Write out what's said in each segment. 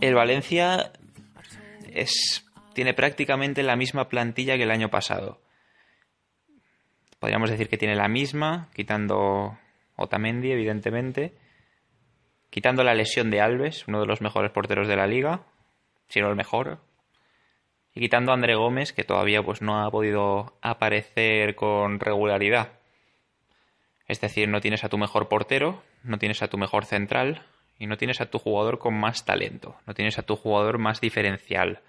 El Valencia es, tiene prácticamente la misma plantilla que el año pasado. Podríamos decir que tiene la misma, quitando Otamendi, evidentemente. Quitando la lesión de Alves, uno de los mejores porteros de la liga, si no el mejor. Y quitando a André Gómez, que todavía pues, no ha podido aparecer con regularidad. Es decir, no tienes a tu mejor portero, no tienes a tu mejor central y no tienes a tu jugador con más talento, no tienes a tu jugador más diferencial.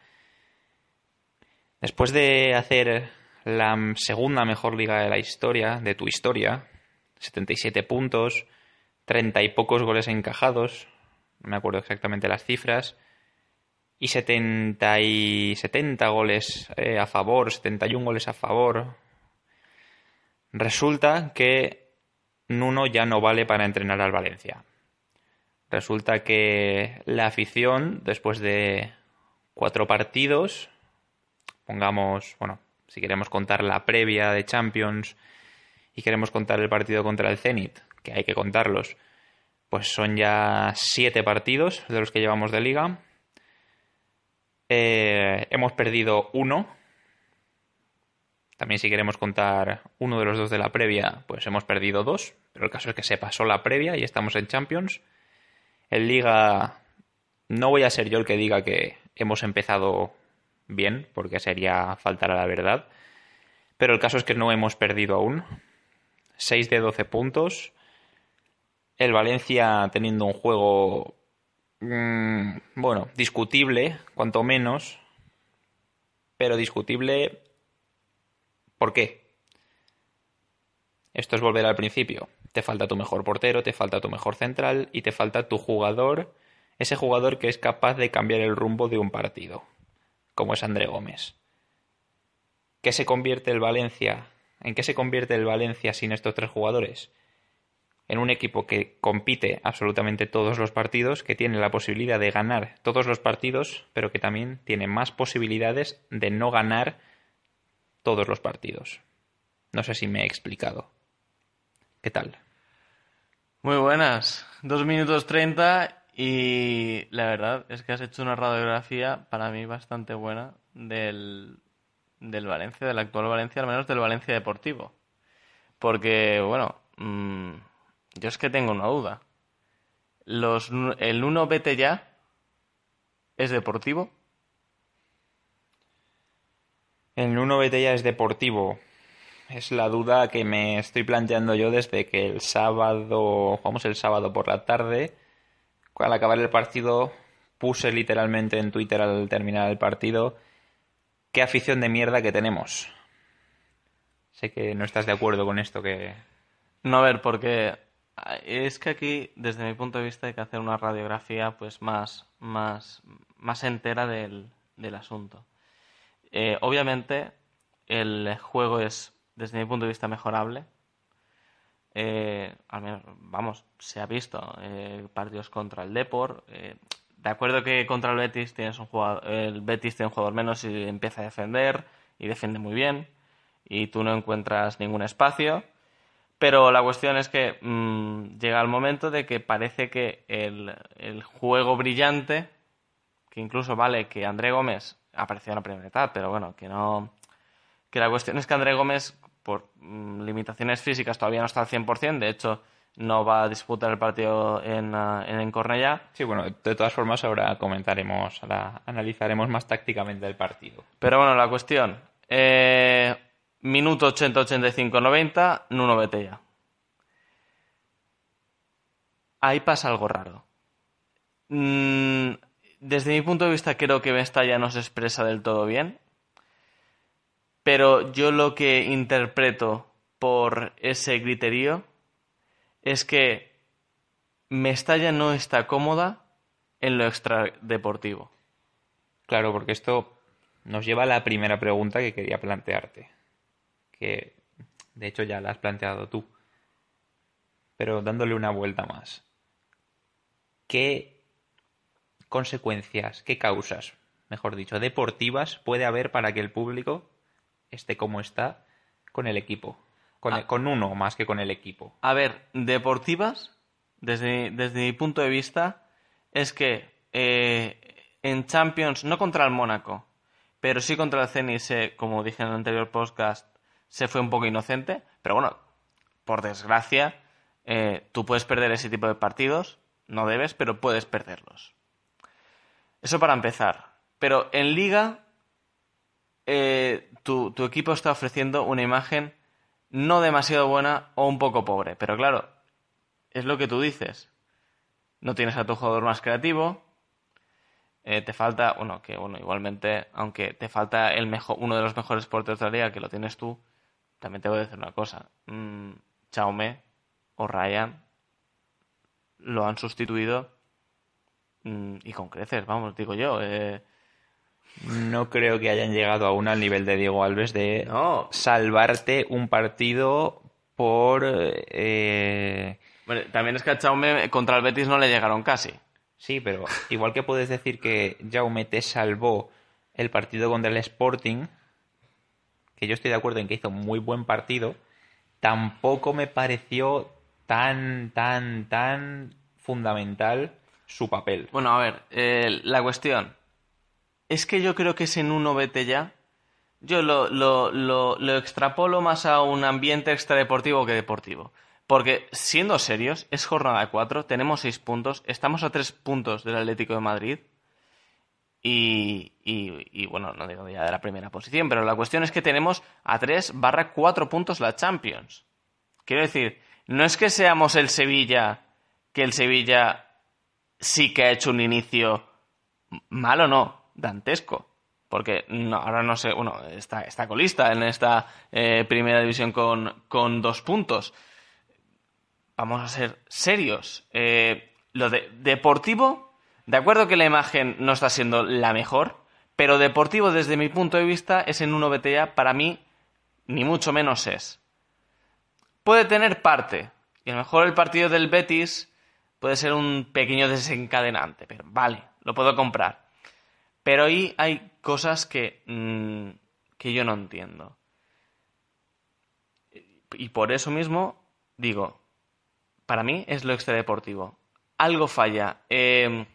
Después de hacer la segunda mejor liga de la historia, de tu historia, 77 puntos, 30 y pocos goles encajados, no me acuerdo exactamente las cifras, y 70, y 70 goles eh, a favor, 71 goles a favor. Resulta que Nuno ya no vale para entrenar al Valencia. Resulta que la afición, después de cuatro partidos, pongamos, bueno, si queremos contar la previa de Champions y queremos contar el partido contra el Zenit, que hay que contarlos, pues son ya siete partidos de los que llevamos de liga eh, hemos perdido uno. También si queremos contar uno de los dos de la previa, pues hemos perdido dos. Pero el caso es que se pasó la previa y estamos en Champions. En Liga no voy a ser yo el que diga que hemos empezado bien, porque sería faltar a la verdad. Pero el caso es que no hemos perdido aún. 6 de 12 puntos. El Valencia teniendo un juego Mm, bueno, discutible, cuanto menos, pero discutible. ¿Por qué? Esto es volver al principio. Te falta tu mejor portero, te falta tu mejor central y te falta tu jugador, ese jugador que es capaz de cambiar el rumbo de un partido, como es André Gómez. ¿Qué se convierte el Valencia? ¿En qué se convierte el Valencia sin estos tres jugadores? En un equipo que compite absolutamente todos los partidos, que tiene la posibilidad de ganar todos los partidos, pero que también tiene más posibilidades de no ganar todos los partidos. No sé si me he explicado. ¿Qué tal? Muy buenas. Dos minutos treinta y la verdad es que has hecho una radiografía para mí bastante buena del, del Valencia, del actual Valencia, al menos del Valencia Deportivo. Porque, bueno, mmm, yo es que tengo una duda. Los, ¿El 1 vete ya es deportivo? El 1 vete ya es deportivo. Es la duda que me estoy planteando yo desde que el sábado, jugamos el sábado por la tarde, al acabar el partido puse literalmente en Twitter al terminar el partido, qué afición de mierda que tenemos. Sé que no estás de acuerdo con esto que... No, a ver, porque es que aquí, desde mi punto de vista, hay que hacer una radiografía pues más, más, más entera del, del asunto. Eh, obviamente, el juego es, desde mi punto de vista, mejorable. Eh, al menos, vamos, se ha visto eh, partidos contra el Depor. de acuerdo que contra el Betis tienes un jugador, el Betis tiene un jugador menos y empieza a defender y defiende muy bien y tú no encuentras ningún espacio pero la cuestión es que mm, llega el momento de que parece que el, juego brillante, que incluso vale que André Gómez apareció en la primera etapa, pero bueno, que no. Que la cuestión es que André Gómez, por mm, limitaciones físicas, todavía no está al 100%. De hecho, no va a disputar el partido en, uh, en Cornellá. Sí, bueno, de todas formas ahora comentaremos, ahora analizaremos más tácticamente el partido. Pero bueno, la cuestión. Eh, Minuto 80, 85, 90, Nuno Betella. Ahí pasa algo raro. Mm, desde mi punto de vista creo que Mestalla no se expresa del todo bien, pero yo lo que interpreto por ese criterio es que Mestalla no está cómoda en lo extradeportivo. Claro, porque esto nos lleva a la primera pregunta que quería plantearte. Que de hecho ya la has planteado tú. Pero dándole una vuelta más. ¿Qué consecuencias, qué causas, mejor dicho, deportivas puede haber para que el público esté como está con el equipo? Con, Ah. con uno más que con el equipo. A ver, deportivas, desde, desde mi punto de vista, es que eh, en Champions, no contra el Mónaco, pero sí contra el Zenit, como dije en el anterior podcast, se fue un poco inocente. Pero bueno, por desgracia, eh, tú puedes perder ese tipo de partidos, no debes, pero puedes perderlos. Eso para empezar. Pero en liga, eh, tu, tu equipo está ofreciendo una imagen no demasiado buena o un poco pobre. Pero claro, es lo que tú dices. No tienes a tu jugador más creativo. eh, te falta, bueno, que bueno, igualmente, aunque te falta el mejor, uno de los mejores porteros de la liga, que lo tienes tú, también te voy a decir una cosa. Mm, Chaume o Ryan lo han sustituido mm, y con creces, vamos, digo yo. eh, No creo que hayan llegado aún al nivel de Diego Alves de no, salvarte un partido por... eh, Bueno, también es que a Chaume contra el Betis no le llegaron casi. Sí, pero igual que puedes decir que Jaume te salvó el partido contra el Sporting, que yo estoy de acuerdo en que hizo muy buen partido, tampoco me pareció tan, tan, tan fundamental su papel. Bueno, a ver, eh, la cuestión es que yo creo que ese Nuno vete ya. Yo lo, lo, lo, lo extrapolo más a un ambiente extradeportivo que deportivo. Porque, siendo serios, es jornada 4, tenemos 6 puntos, estamos a 3 puntos del Atlético de Madrid. Y, y, y, bueno, no digo ya de la primera posición, pero la cuestión es que tenemos a 3 barra 4 puntos la Champions. Quiero decir, no es que seamos el Sevilla, que el Sevilla sí que ha hecho un inicio malo, no, dantesco. Porque ahora no sé, bueno, está, está colista en esta eh, primera división con, con dos puntos. Vamos a ser serios. Eh, lo de deportivo, de acuerdo que la imagen no está siendo la mejor, pero deportivo desde mi punto de vista es en uno BTA, para mí, ni mucho menos es. Puede tener parte, y a lo mejor el partido del Betis puede ser un pequeño desencadenante, pero vale, lo puedo comprar. Pero ahí hay cosas que, mm, que yo no entiendo. Y por eso mismo digo, para mí es lo extradeportivo. Algo falla. Eh,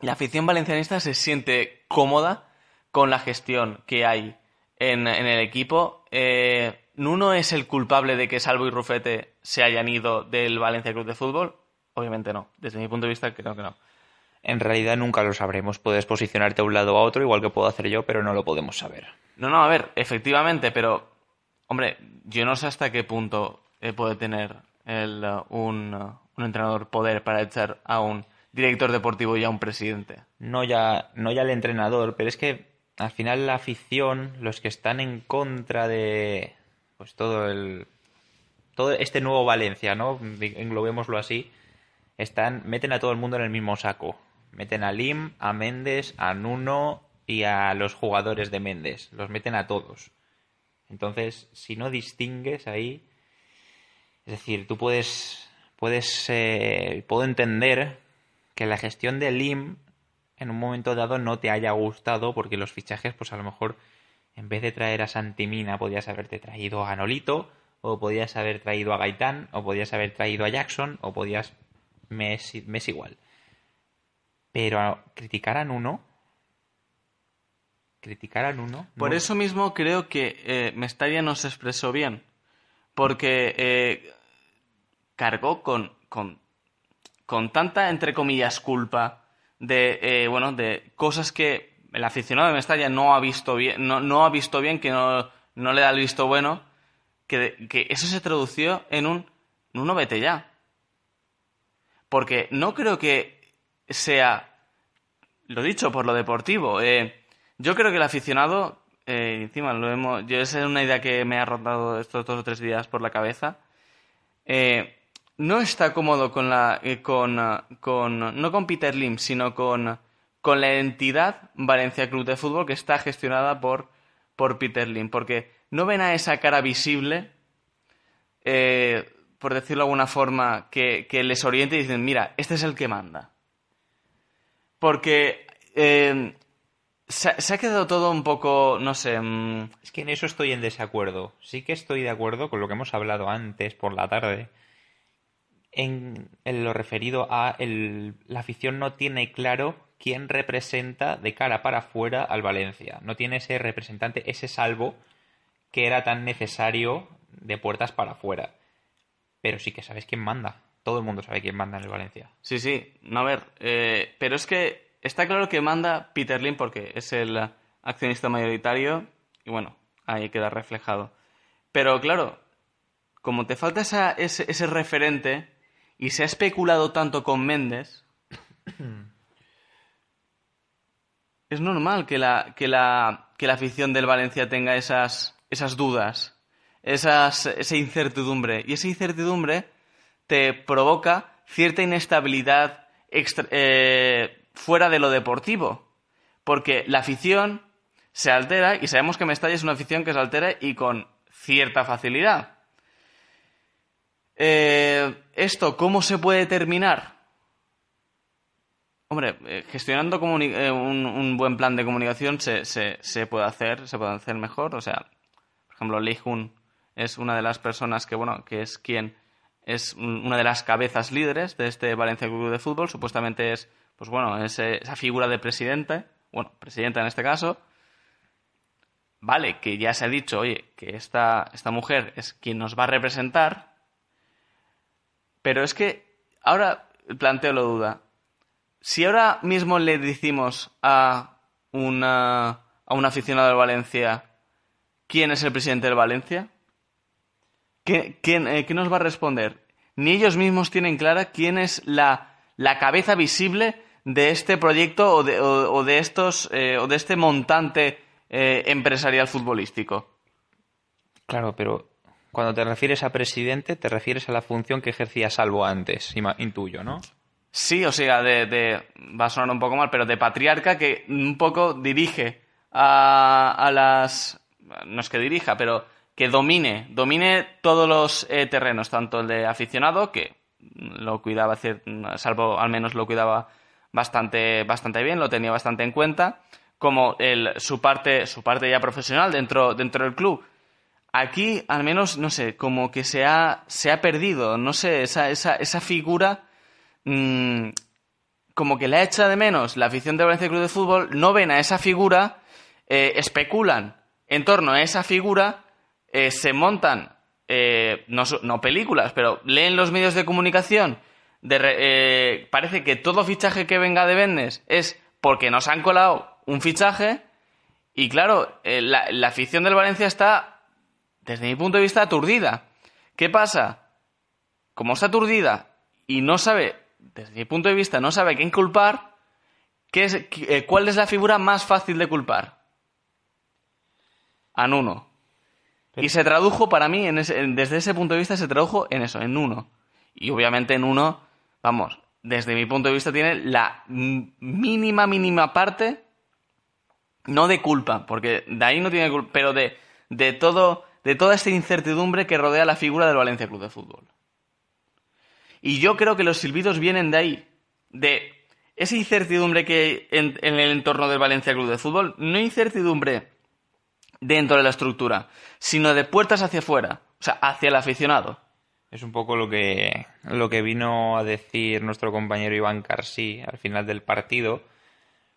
la afición valencianista se siente cómoda con la gestión que hay en, en el equipo. Eh, ¿Nuno es el culpable de que Salvo y Rufete se hayan ido del Valencia Club de Fútbol? Obviamente no. Desde mi punto de vista creo que no. En realidad nunca lo sabremos. Puedes posicionarte a un lado o a otro, igual que puedo hacer yo, pero no lo podemos saber. No, no, a ver, efectivamente, pero, hombre, yo no sé hasta qué punto eh, puede tener el, un, un entrenador poder para echar a un director deportivo y a un presidente. No ya, no ya el entrenador, pero es que al final la afición, los que están en contra de pues todo el todo este nuevo Valencia, ¿no? Englobémoslo así, están meten a todo el mundo en el mismo saco. Meten a Lim, a Méndez, a Nuno y a los jugadores de Méndez. Los meten a todos. Entonces, si no distingues ahí, es decir, tú puedes, puedes, eh, puedo entender que la gestión de Lim en un momento dado no te haya gustado porque los fichajes, pues a lo mejor en vez de traer a Santimina podías haberte traído a Nolito o podías haber traído a Gaitán o podías haber traído a Jackson o podías me es, igual. Pero a criticar a Nuno criticar a Nuno Por eso mismo creo que eh, Mestalla se expresó bien. Porque eh, cargó con, con, con tanta, entre comillas, culpa de, eh, bueno, de cosas que el aficionado de Mestalla no ha visto bien, no, no ha visto bien, que no, no le da el visto bueno, que, que eso se tradució en un Nuno vete ya. Porque no creo que sea lo dicho, por lo deportivo. Eh, yo creo que el aficionado, eh, encima lo hemos, yo esa es una idea que me ha rondado estos dos o tres días por la cabeza. No está cómodo con la, eh, con, ah, con, no con Peter Lim, sino con, con la entidad Valencia Club de Fútbol que está gestionada por, por Peter Lim, porque no ven a esa cara visible eh, por decirlo de alguna forma, que, les oriente y dicen, mira, este es el que manda. Porque eh, se, ha- se ha quedado todo un poco, no sé, mm, Es que en eso estoy en desacuerdo. Sí que estoy de acuerdo con lo que hemos hablado antes por la tarde. En, lo referido a el- la afición no tiene claro quién representa de cara para afuera al Valencia. No tiene ese representante, ese salvo que era tan necesario de puertas para afuera. Pero sí que sabes quién manda. Todo el mundo sabe quién manda en el Valencia. Sí, sí, no, a ver, eh, pero es que está claro que manda Peter Lim porque es el accionista mayoritario y bueno, ahí queda reflejado. Pero claro, como te falta esa- ese, ese referente y se ha especulado tanto con Méndez, es normal que la, que la, que la afición del Valencia tenga esas, esas dudas, esas, esa incertidumbre. Y esa incertidumbre te provoca cierta inestabilidad extra- eh, fuera de lo deportivo. Porque la afición se altera, y sabemos que Mestalla es una afición que se altera y con cierta facilidad. Eh, ¿Esto cómo se puede terminar? Hombre, eh, gestionando eh, un, buen plan de comunicación se, se, puede hacer, se puede hacer mejor. O sea, por ejemplo, Lee Jun es una de las personas que, bueno, que es quien es un- una de las cabezas líderes de este Valencia Club de Fútbol. Supuestamente es, pues bueno, ese- esa figura de presidente, bueno, presidenta en este caso. Vale, que ya se ha dicho, oye, que esta, esta mujer es quien nos va a representar. Pero es que ahora planteo la duda. Si ahora mismo le decimos a una, a un aficionado del Valencia quién es el presidente del Valencia, ¿qué, eh, qué nos va a responder? Ni ellos mismos tienen clara quién es la, la cabeza visible de este proyecto o de, o- o de estos eh, o de este montante eh, empresarial futbolístico. Claro, pero cuando te refieres a presidente, te refieres a la función que ejercía Salvo antes, intuyo, ¿no? Sí, o sea, de, de- va a sonar un poco mal, pero de patriarca que un poco dirige a, a las... No es que dirija, pero que domine, domine todos los eh, terrenos, tanto el de aficionado, que lo cuidaba, salvo al menos lo cuidaba bastante, bastante bien, lo tenía bastante en cuenta, como el, su, parte, su parte ya profesional dentro, dentro del club. Aquí, al menos, no sé, como que se ha, se ha perdido, no sé, esa, esa, esa figura mm, como que la echa de menos la afición de Valencia Club de Fútbol, no ven a esa figura, eh, especulan en torno a esa figura, eh, se montan, eh, no, no películas, pero leen los medios de comunicación, de eh, parece que todo fichaje que venga de Vendes es porque nos han colado un fichaje y claro, eh, la, la afición del Valencia está, desde mi punto de vista, aturdida. ¿Qué pasa? como está aturdida y no sabe, desde mi punto de vista, no sabe a quién culpar, ¿qué es, qu- eh, ¿cuál es la figura más fácil de culpar? A Nuno. Y se tradujo para mí, en ese- en- desde ese punto de vista, se tradujo en eso, en Nuno. Y obviamente en Nuno, vamos, desde mi punto de vista tiene la mínima, mínima parte, no de culpa, porque de ahí no tiene culpa, pero de, de, todo, de toda esta incertidumbre que rodea la figura del Valencia Club de Fútbol. Y yo creo que los silbidos vienen de ahí, de esa incertidumbre que en, en el entorno del Valencia Club de Fútbol, no incertidumbre dentro de la estructura, sino de puertas hacia afuera, o sea, hacia el aficionado. Es un poco lo que, lo que vino a decir nuestro compañero Iván Carsí al final del partido,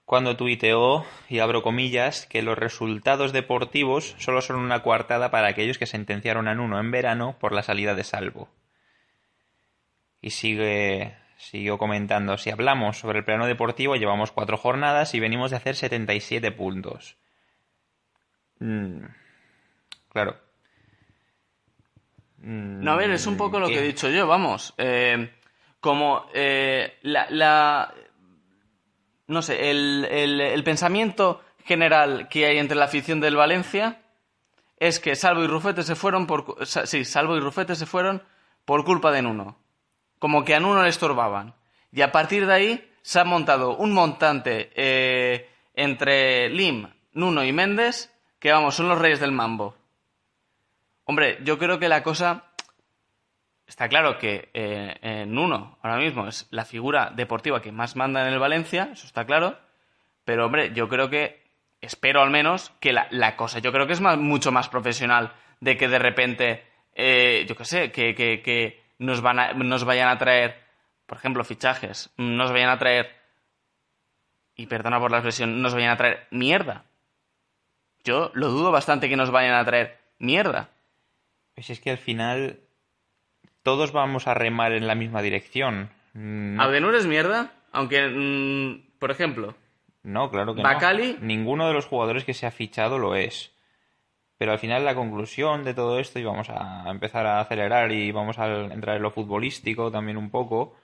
cuando tuiteó, y abro comillas, que los resultados deportivos solo son una coartada para aquellos que sentenciaron a Nuno en verano por la salida de Salvo. Y sigue, siguió comentando, si hablamos sobre el plano deportivo, llevamos cuatro jornadas y venimos de hacer 77 puntos. Mm, claro. Mm, No, a ver, es un poco lo ¿qué? que he dicho yo, vamos. Eh, como eh, la, la- no sé, el, pensamiento general que hay entre la afición del Valencia es que Salvo y Rufete se fueron por... Sí, Salvo y Rufete se fueron por culpa de Nuno. Como que a Nuno le estorbaban. Y a partir de ahí se ha montado un montante eh, entre Lim, Nuno y Méndez, que vamos, son los reyes del mambo. Hombre, yo creo que la cosa... Está claro que eh, Nuno ahora mismo es la figura deportiva que más manda en el Valencia, eso está claro. Pero hombre, yo creo que, espero al menos, que la, la cosa, yo creo que es más, mucho más profesional de que de repente, eh, yo qué sé, que, que, que nos, van a- nos vayan a traer, por ejemplo, fichajes, nos vayan a traer, y perdona por la expresión, nos vayan a traer mierda. Yo lo dudo bastante que nos vayan a traer mierda. Pues es que al final todos vamos a remar en la misma dirección. Mm, No, Abdenur es mierda, aunque, mm, por ejemplo, no, claro que Bacali- no. Ninguno de los jugadores que se ha fichado lo es. Pero al final la conclusión de todo esto, y vamos a empezar a acelerar y vamos a entrar en lo futbolístico también un poco,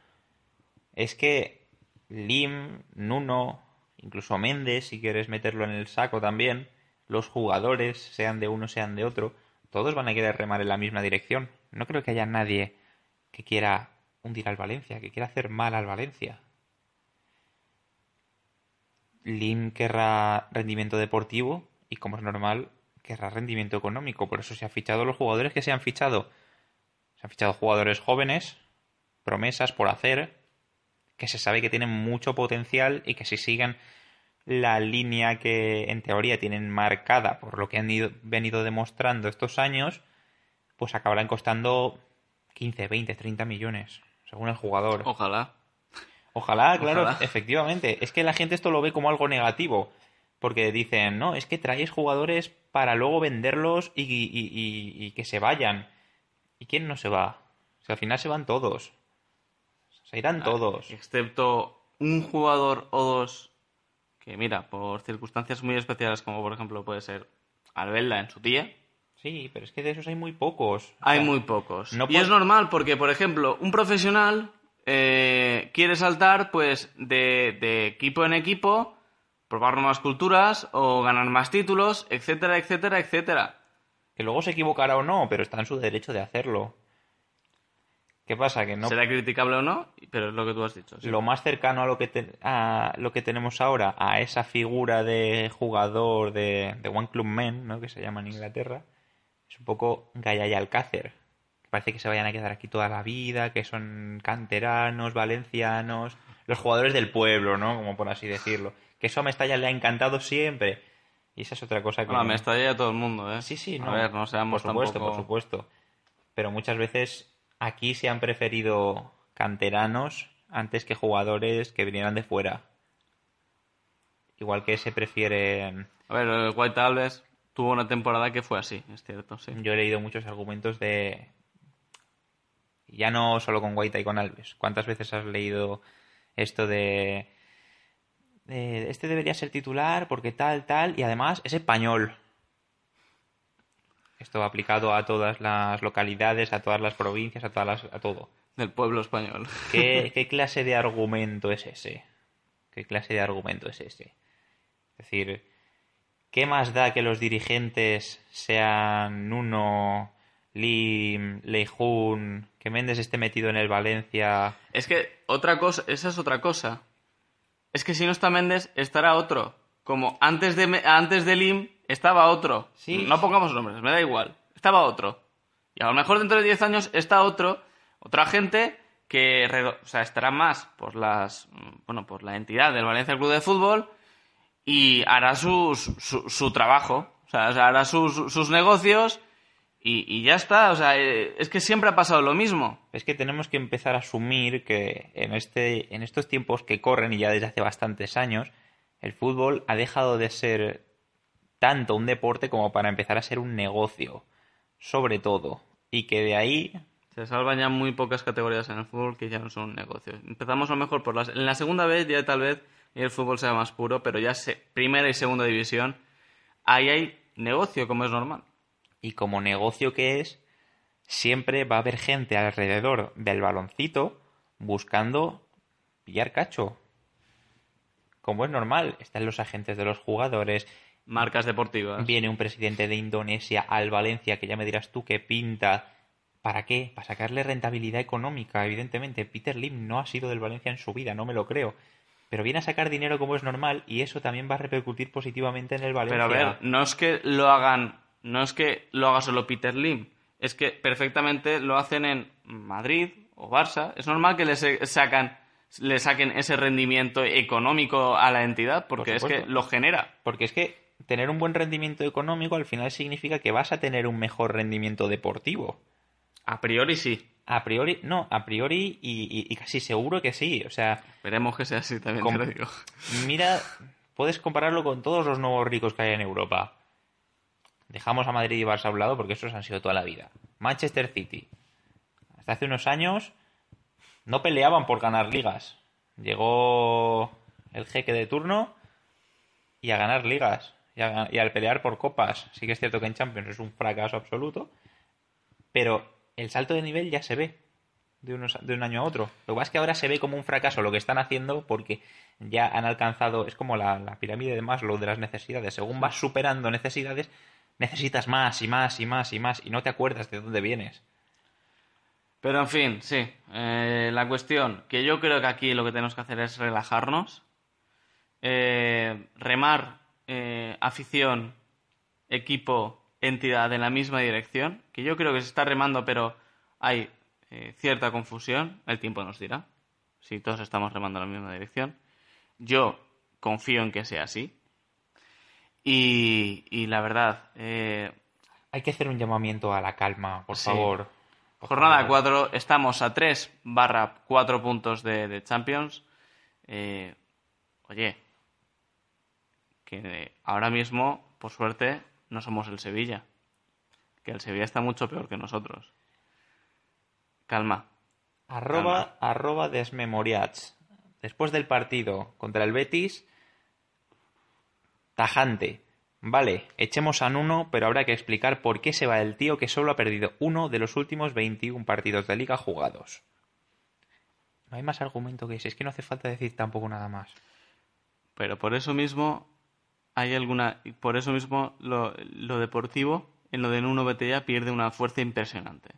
es que Lim, Nuno, incluso Méndez, si quieres meterlo en el saco también, los jugadores, sean de uno, sean de otro, todos van a querer remar en la misma dirección. No creo que haya nadie que quiera hundir al Valencia, que quiera hacer mal al Valencia. Lim querrá rendimiento deportivo y, como es normal, querrá rendimiento económico. Por eso se han fichado los jugadores que se han fichado. Se han fichado jugadores jóvenes, promesas por hacer, que se sabe que tienen mucho potencial y que si siguen la línea que en teoría tienen marcada por lo que han ido- venido demostrando estos años, pues acabarán costando 15, 20, 30 millones, según el jugador. ojalá. Ojalá, claro, Ojalá. efectivamente. Es que la gente esto lo ve como algo negativo. Porque dicen, no, es que traes jugadores para luego venderlos y, y- y- y que se vayan. ¿Y quién no se va? O sea, al final se van todos. Se Ah, irán todos. Excepto un jugador o dos que, mira, por circunstancias muy especiales, como por ejemplo puede ser Albelda en su tía, Sí, pero es que de esos hay muy pocos. O hay sea, muy pocos. no y es normal porque, por ejemplo, un profesional eh, quiere saltar pues de, de equipo en equipo, probar nuevas culturas o ganar más títulos, etcétera, etcétera, etcétera. Que luego se equivocará o no, pero está en su derecho de hacerlo. ¿Qué pasa? Que no Será criticable o no, pero es lo que tú has dicho. sí. lo más cercano a lo que te- a lo que tenemos ahora, a esa figura de jugador de, de One Club Men, ¿no? que se llama en Inglaterra, es un poco Gaya y Alcácer. Parece que se vayan a quedar aquí toda la vida, que son canteranos, valencianos, los jugadores del pueblo, ¿no? Como por así decirlo. Que eso a Mestalla le ha encantado siempre. Y esa es otra cosa que... Bueno, me está ya todo el mundo, ¿eh? Sí, sí, A no. ver, no seamos Por supuesto, tampoco... por supuesto. Pero muchas veces aquí se han preferido canteranos antes que jugadores que vinieran de fuera. Igual que se prefieren. A ver, eh, White Alves tuvo una temporada que fue así, es cierto, sí. Yo he leído muchos argumentos de. Ya no solo con Guaita y con Alves. ¿Cuántas veces has leído esto de. de, Este debería ser titular porque tal, tal. Y además es español. Esto aplicado a todas las localidades, a todas las provincias, a todas las, a todo. Del pueblo español. ¿Qué, qué clase de argumento es ese? ¿Qué clase de argumento es ese? Es decir, ¿qué más da que los dirigentes sean Nuno, Lim, Leijun, que Méndez esté metido en el Valencia? Es que otra cosa, esa es otra cosa. Es que si no está Méndez, estará otro. Como antes de, antes de Lim estaba otro. Sí. No pongamos nombres, me da igual. Estaba otro. Y a lo mejor dentro de 10 años está otro, otra gente que o sea, estará más por las mm, bueno, por la entidad del Valencia Club de Fútbol y hará sus- su, su trabajo. O sea, hará sus, sus negocios y, y ya está. O sea, eh, es que siempre ha pasado lo mismo. Es que tenemos que empezar a asumir que en, este, en estos tiempos que corren, y ya desde hace bastantes años, el fútbol ha dejado de ser tanto un deporte como para empezar a ser un negocio, sobre todo. Y que de ahí Se salvan ya muy pocas categorías en el fútbol que ya no son un negocio. Empezamos a lo mejor por las... En la segunda vez ya tal vez el fútbol sea más puro, pero ya se... primera y segunda división, ahí hay negocio, como es normal. y como negocio que es, siempre va a haber gente alrededor del baloncito buscando pillar cacho. como es normal. Están los agentes de los jugadores, Marcas deportivas. viene un presidente de Indonesia al Valencia, que ya me dirás tú qué pinta. ¿Para qué? Para sacarle rentabilidad económica, evidentemente. Peter Lim no ha sido del Valencia en su vida, no me lo creo. Pero viene a sacar dinero como es normal y eso también va a repercutir positivamente en el Valencia. Pero a ver, no es que lo hagan, no es que lo haga solo Peter Lim, es que perfectamente lo hacen en Madrid o Barça. Es normal que le se- sacan, le saquen ese rendimiento económico a la entidad, porque Por es que lo genera. Porque es que tener un buen rendimiento económico al final significa que vas a tener un mejor rendimiento deportivo. A priori sí. A priori, no, a priori y, y- y casi seguro que sí. O sea, Esperemos que sea así también, Com- te lo digo. mira, puedes compararlo con todos los nuevos ricos que hay en Europa. Dejamos a Madrid y Barça a un lado porque esos han sido toda la vida. Manchester City. Hasta hace unos años no peleaban por ganar ligas. Llegó el jeque de turno y a ganar ligas. Y, a- y al pelear por copas. Sí que es cierto que en Champions es un fracaso absoluto. Pero el salto de nivel ya se ve de, unos- de un año a otro. Lo que pasa es que ahora se ve como un fracaso lo que están haciendo porque ya han alcanzado, es como la, la pirámide de Maslow de las necesidades. Según vas superando necesidades, necesitas más y más y más y más y no te acuerdas de dónde vienes. Pero en fin, sí. Eh, la cuestión, que yo creo que aquí lo que tenemos que hacer es relajarnos, eh, remar eh, afición, equipo, entidad en la misma dirección, que yo creo que se está remando, pero hay eh, cierta confusión, el tiempo nos dirá, si todos estamos remando en la misma dirección. Yo confío en que sea así. Y, y la verdad, eh, Hay que hacer un llamamiento a la calma, por Sí. favor. Por Jornada favor. 4, estamos a 3 barra 4 puntos de, de Champions. Eh, oye, que ahora mismo, por suerte, no somos el Sevilla. Que el Sevilla está mucho peor que nosotros. Calma. Arroba, arroba desmemoriats. Después del partido contra el Betis, tajante. Vale, echemos a Nuno, pero habrá que explicar por qué se va el tío que solo ha perdido uno de los últimos 21 partidos de liga jugados. No hay más argumento que ese, es que no hace falta decir tampoco nada más. Pero por eso mismo hay alguna. Por eso mismo lo, lo deportivo, en lo de Nuno Betella, pierde una fuerza impresionante.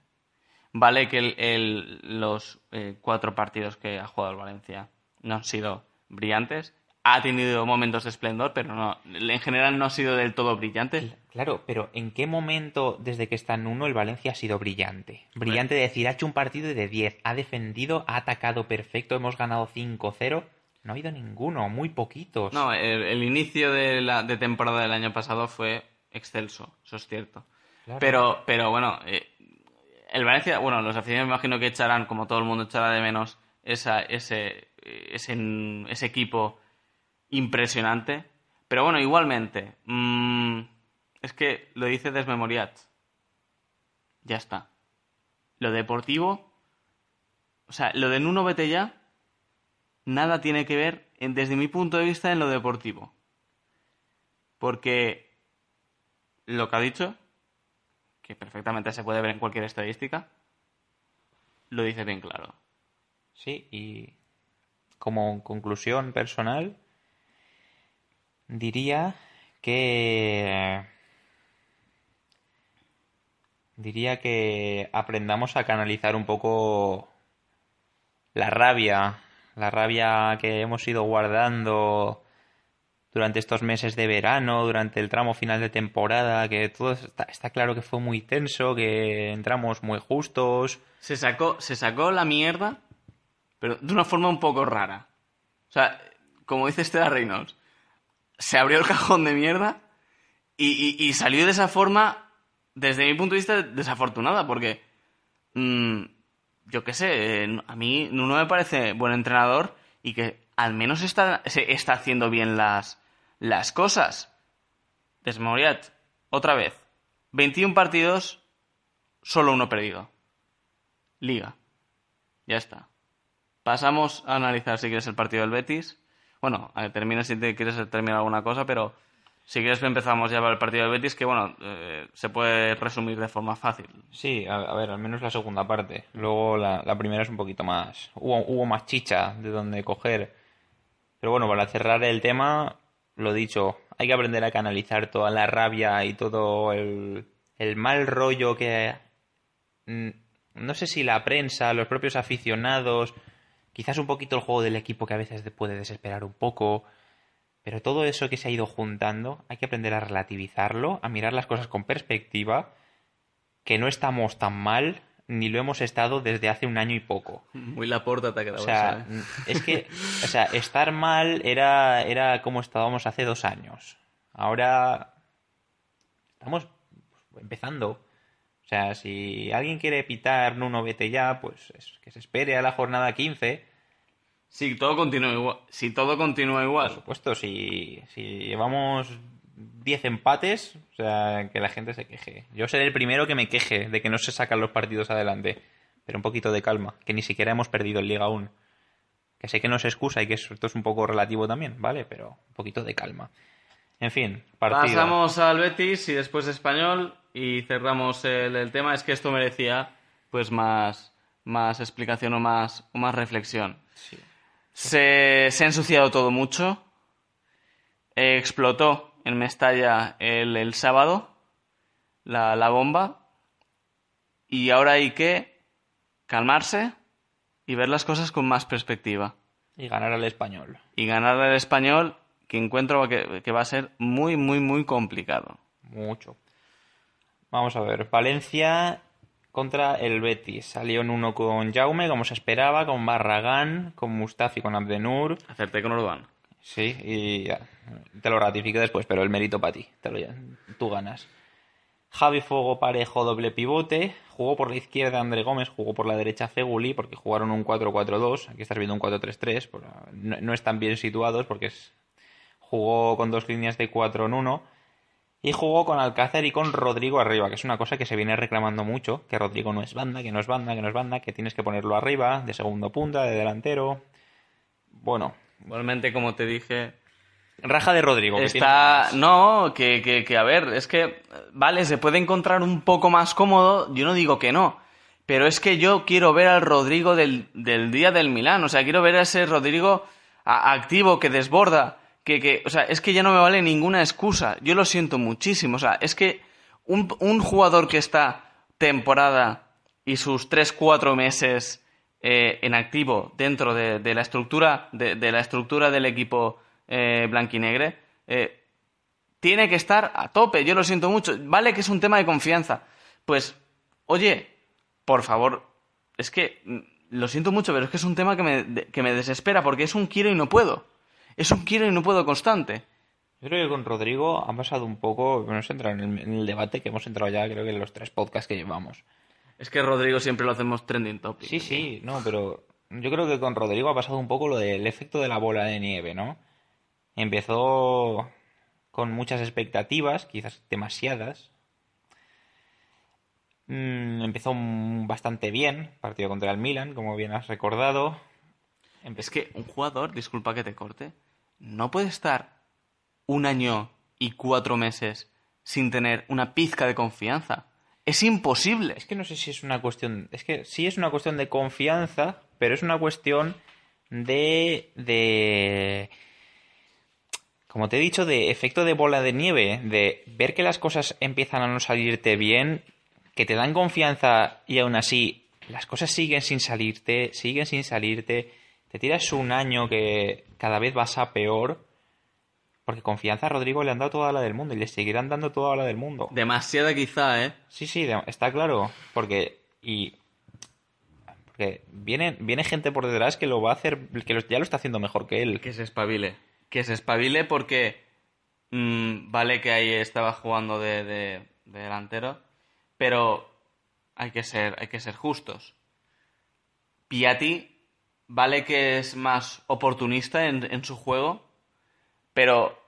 Vale que el- el- los eh, cuatro partidos que ha jugado el Valencia no han sido brillantes. Ha tenido momentos de esplendor, pero no, en general no ha sido del todo brillante. Claro, pero ¿en qué momento desde que está Nuno el Valencia ha sido brillante? Brillante de decir, ha hecho un partido de 10, ha defendido, ha atacado perfecto, hemos ganado 5-0. No ha habido ninguno, muy poquitos. No, el, el inicio de, la, de temporada del año pasado fue excelso, eso es cierto. Claro. Pero, pero bueno, eh, el Valencia, bueno, los aficionados me imagino que echarán, como todo el mundo echará de menos, esa, ese, ese, ese equipo impresionante. Pero bueno, igualmente, mm, es que lo dice Desmemoriat. Ya está. Lo deportivo, o sea, lo de Nuno Betella, nada tiene que ver, desde mi punto de vista, en lo deportivo. Porque lo que ha dicho, que perfectamente se puede ver en cualquier estadística, lo dice bien claro. Sí, y como conclusión personal, diría que... Diría que aprendamos a canalizar un poco la rabia, la rabia que hemos ido guardando durante estos meses de verano, durante el tramo final de temporada, que todo está, claro que fue muy tenso, que entramos muy justos. Se sacó, se sacó la mierda, pero de una forma un poco rara. O sea, como dice Estela Reynolds, se abrió el cajón de mierda y, y- y salió de esa forma, desde mi punto de vista, desafortunada, porque mm, yo qué sé, a mí Nuno me parece buen entrenador y que al menos está, se está haciendo bien las, las cosas. Desmoriat, otra vez, 21 partidos, solo uno perdido. Liga. Ya está. Pasamos a analizar si quieres el partido del Betis. Bueno, termina si te quieres terminar alguna cosa, pero si quieres empezamos ya para el partido del Betis, que bueno, eh, se puede resumir de forma fácil. Sí, a, ver, al menos la segunda parte. Luego la, la primera es un poquito más. Hubo, hubo más chicha de donde coger. Pero bueno, para cerrar el tema, lo dicho, hay que aprender a canalizar toda la rabia y todo el, el mal rollo que... mm, No sé si la prensa, los propios aficionados, quizás un poquito el juego del equipo que a veces puede desesperar un poco, pero todo eso que se ha ido juntando, hay que aprender a relativizarlo, a mirar las cosas con perspectiva, que no estamos tan mal, ni lo hemos estado desde hace un año y poco. Muy la porta te ha quedado O sea, ¿eh? es que, o sea, estar mal era, era como estábamos hace dos años. Ahora estamos empezando. O sea, si alguien quiere pitar Nuno vete ya, pues es- que se espere a la jornada 15. Si todo continúa igual. Si todo continúa Por igual. supuesto, si, si llevamos 10 empates, o sea, que la gente se queje. Yo seré el primero que me queje de que no se sacan los partidos adelante. Pero un poquito de calma, que ni siquiera hemos perdido en Liga aún. Que sé que no se excusa y que esto es un poco relativo también, ¿vale? Pero un poquito de calma. En fin, partido. Pasamos al Betis y después Español y cerramos el, el tema. Es que esto merecía pues más, más explicación o más, o más reflexión. Se, se ha ensuciado todo mucho. Eh, explotó en Mestalla el, el sábado la, la bomba. Y ahora hay que calmarse y ver las cosas con más perspectiva. Y ganar al español. Y ganar al español, que encuentro que, que va a ser muy, muy, muy complicado. Mucho. Vamos a ver. Valencia contra el Betis. Salió en uno con Jaume, como se esperaba, con Barragán, con Mustafi, con Abdenur. Acerté con Orban. Sí, y ya, te lo ratifico después, pero el mérito para ti. Te lo, tú ganas. Javi Fuego Parejo, doble pivote. Jugó por la izquierda André Gómez, jugó por la derecha Feguli, porque jugaron un 4-4-2. Aquí estás viendo un 4-3-3. por- No, no están bien situados porque es, jugó con dos líneas de 4 en 1. Y jugó con Alcácer y con Rodrigo arriba, que es una cosa que se viene reclamando mucho, que Rodrigo no es banda, que no es banda, que no es banda, que tienes que ponerlo arriba, de segundo punta, de delantero. Bueno, Igualmente, como te dije, raja de Rodrigo. que está... No, que, que, que, a ver, es que, vale, se puede encontrar un poco más cómodo, yo no digo que no, pero es que yo quiero ver al Rodrigo del, del día del Milán, o sea, quiero ver a ese Rodrigo a- activo, que desborda, que, que, o sea, es que ya no me vale ninguna excusa, yo lo siento muchísimo, o sea, es que un, un jugador que está temporada y sus 3-4 meses eh, en activo dentro de, de la estructura de, de la estructura del equipo eh, blanquinegre eh, tiene que estar a tope. Yo lo siento mucho. Vale que es un tema de confianza. Pues, oye, por favor, es que mm, lo siento mucho, pero es que es un tema que me, que me desespera porque es un quiero y no puedo. Es un quiero y no puedo constante. Yo creo que con Rodrigo ha pasado un poco, no sé entrar en el, en el debate que hemos entrado ya, creo que en los tres podcasts que llevamos. Es que Rodrigo siempre lo hacemos trending topic. Sí, sí, no, pero yo creo que con Rodrigo ha pasado un poco lo del efecto de la bola de nieve, ¿no? Empezó con muchas expectativas, quizás demasiadas. Mm, empezó bastante bien, partido contra el Milan, como bien has recordado. Empe- Es que un jugador, disculpa que te corte, no puede estar un año y cuatro meses sin tener una pizca de confianza. Es imposible. Es que no sé si es una cuestión. Es que sí es una cuestión de confianza, pero es una cuestión de. de. Como te he dicho, de efecto de bola de nieve. De ver que las cosas empiezan a no salirte bien, que te dan confianza y aún así las cosas siguen sin salirte, siguen sin salirte. Te tiras un año que cada vez vas a peor. Porque confianza a Rodrigo le han dado toda la del mundo y le seguirán dando toda la del mundo. Demasiada quizá, ¿eh? Sí, sí, está claro. Porque. Y. Porque viene, viene gente por detrás que lo va a hacer. que lo- ya lo está haciendo mejor que él. Que se espabile. Que se espabile porque mm, vale que ahí estaba jugando de, de- de delantero, pero hay que ser, hay que ser justos. Piatti vale que es más oportunista en, en su juego, pero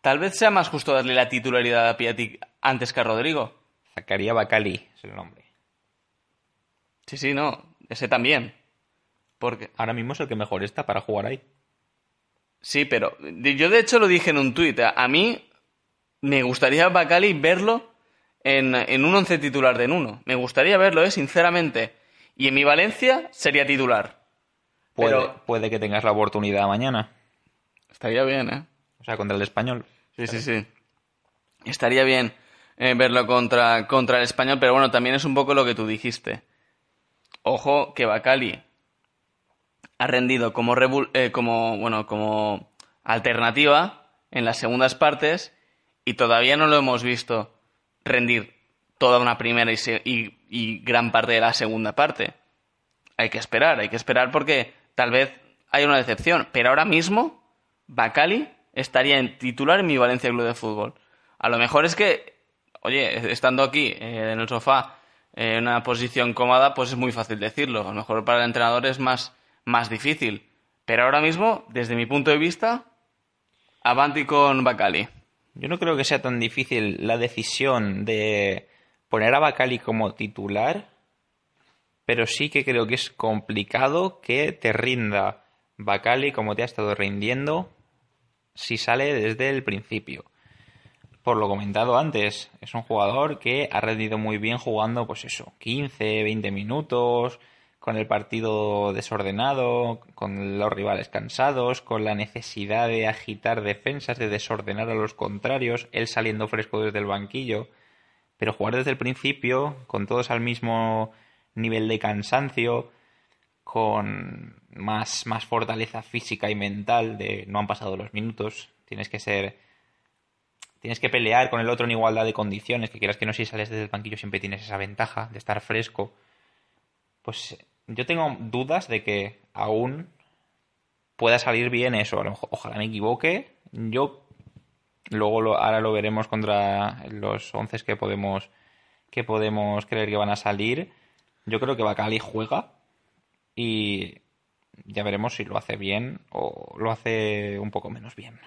tal vez sea más justo darle la titularidad a Piatti antes que a Rodrigo. Zacaría Bacali es el nombre. Sí, sí, no, ese también. Porque Ahora mismo es el que mejor está para jugar ahí. Sí, pero yo de hecho lo dije en un tuit. A a mí me gustaría Bacali verlo en, en un once titular de en uno. Me gustaría verlo, ¿eh? sinceramente. Y en mi Valencia sería titular. puede, Pero- puede que tengas la oportunidad mañana. Estaría bien, ¿eh? O sea, contra el español. Sí, sí, sí. Estaría bien eh, verlo contra, contra el español, pero bueno, también es un poco lo que tú dijiste. Ojo que Bacali ha rendido como, eh, como, bueno, como alternativa en las segundas partes y todavía no lo hemos visto rendir toda una primera y, se- y- gran parte de la segunda parte. Hay que esperar, hay que esperar porque tal vez hay una decepción, pero ahora mismo Bacali estaría en titular en mi Valencia Club de Fútbol. A lo mejor es que, oye, estando aquí eh, en el sofá eh, en una posición cómoda, pues es muy fácil decirlo. A lo mejor para el entrenador es más, más difícil. Pero ahora mismo, desde mi punto de vista, avanti con Bacali. Yo no creo que sea tan difícil la decisión de poner a Bacali como titular, pero sí que creo que es complicado que te rinda Bacali como te ha estado rindiendo si sale desde el principio. Por lo comentado antes, es un jugador que ha rendido muy bien jugando, pues eso, 15, 20 minutos, con el partido desordenado, con los rivales cansados, con la necesidad de agitar defensas, de desordenar a los contrarios, él saliendo fresco desde el banquillo. Pero jugar desde el principio, con todos al mismo nivel de cansancio, con más, más fortaleza física y mental, de no han pasado los minutos, tienes que ser tienes que pelear con el otro en igualdad de condiciones, que quieras que no, si sales desde el banquillo siempre tienes esa ventaja de estar fresco. Pues yo tengo dudas de que aún pueda salir bien eso. Ojalá me equivoque. Yo luego lo, ahora lo veremos contra los 11 que podemos que podemos creer que van a salir. Yo creo que Bacali juega y ya veremos si lo hace bien o lo hace un poco menos bien.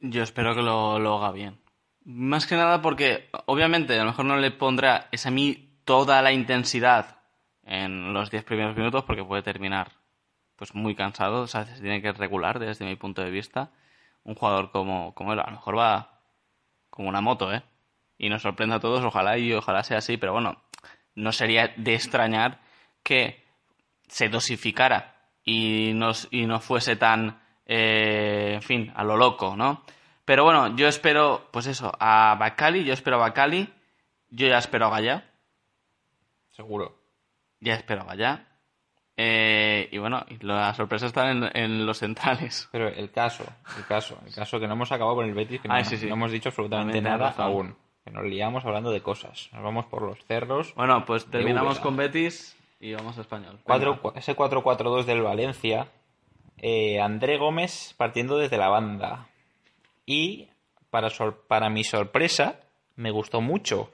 Yo espero que lo, haga bien. Más que nada porque, obviamente, a lo mejor no le pondrá esa mi toda la intensidad en los 10 primeros minutos porque puede terminar pues muy cansado, o sea, se tiene que regular desde mi punto de vista. Un jugador como, como él, a lo mejor va como una moto, ¿eh? Y nos sorprende a todos, ojalá y ojalá sea así, pero bueno, no sería de extrañar que se dosificara y, nos, y no fuese tan, eh, en fin, a lo loco, ¿no? Pero bueno, yo espero, pues eso, a Bacali, yo espero a Bacali, yo ya espero a Gaya, Seguro. ya espero a Gaya. Eh, y bueno, y las sorpresas están en, en los centrales. Pero el caso, el caso, el caso que no hemos acabado con el Betis, que no, Ay, sí, sí. no hemos dicho absolutamente También nada aún. Que nos liamos hablando de cosas. Nos vamos por los cerros. Bueno, pues terminamos con Betis y vamos a español. Ese 4-4-2 del Valencia. eh, André Gómez partiendo desde la banda. Y para, sor- para mi sorpresa, me gustó mucho.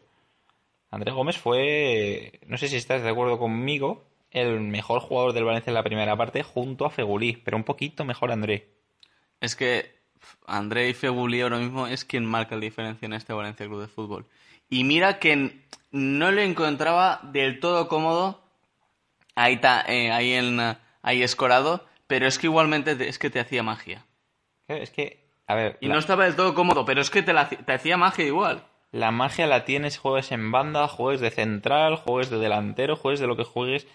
André Gómez fue, no sé si estás de acuerdo conmigo, el mejor jugador del Valencia en la primera parte junto a Fegulí, pero un poquito mejor André. Es que André y Febuli ahora mismo es quien marca la diferencia en este Valencia Club de Fútbol. Y mira que no lo encontraba del todo cómodo ahí, ta- eh, ahí, en, ahí escorado, pero es que igualmente te- es que te hacía magia. Es que, a ver, Y la- no estaba del todo cómodo, pero es que te, la te hacía magia igual. La magia la tienes, juegues en banda, juegues de central, juegues de delantero, juegues de lo que juegues.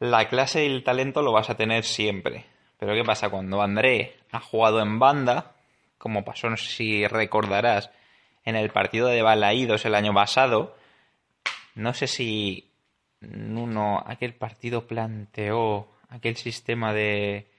La clase y el talento lo vas a tener siempre. Pero ¿qué pasa? Cuando André ha jugado en banda, como pasó, no sé si recordarás, en el partido de Balaídos el año pasado, no sé si Nuno aquel partido planteó aquel sistema de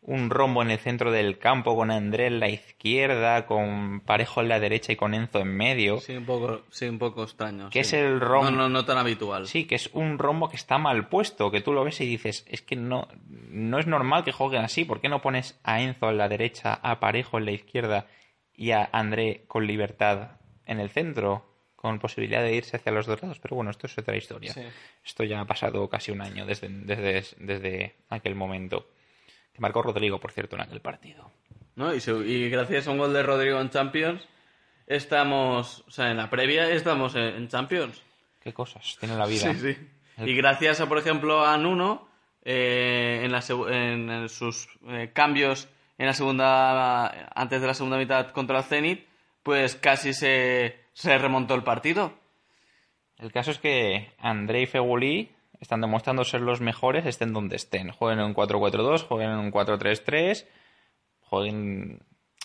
un rombo en el centro del campo con André en la izquierda, con Parejo en la derecha y con Enzo en medio. Sí, un poco, sí, un poco extraño. Que sí. es el rom- No, no, no tan habitual. Sí, que es un rombo que está mal puesto, que tú lo ves y dices, es que no, no es normal que jueguen así, ¿por qué no pones a Enzo en la derecha, a Parejo en la izquierda y a André con libertad en el centro, con posibilidad de irse hacia los dos lados? Pero bueno, esto es otra historia. Sí. Esto ya ha pasado casi un año desde, desde, desde aquel momento. Que marcó Rodrigo, por cierto, en aquel partido. ¿no? Y, y gracias a un gol de Rodrigo en Champions, estamos, o sea, en la previa estamos en, en Champions. Qué cosas tiene la vida. Sí, sí. Y gracias, a, por ejemplo, a Nuno, eh, en, la en sus eh, cambios en la segunda, antes de la segunda mitad contra el Zenit, pues casi se, se remontó el partido. El caso es que Andrei Feguli están demostrando ser los mejores, estén donde estén. Jueguen en un 4-4-2, jueguen en un 4-3-3, jueguen...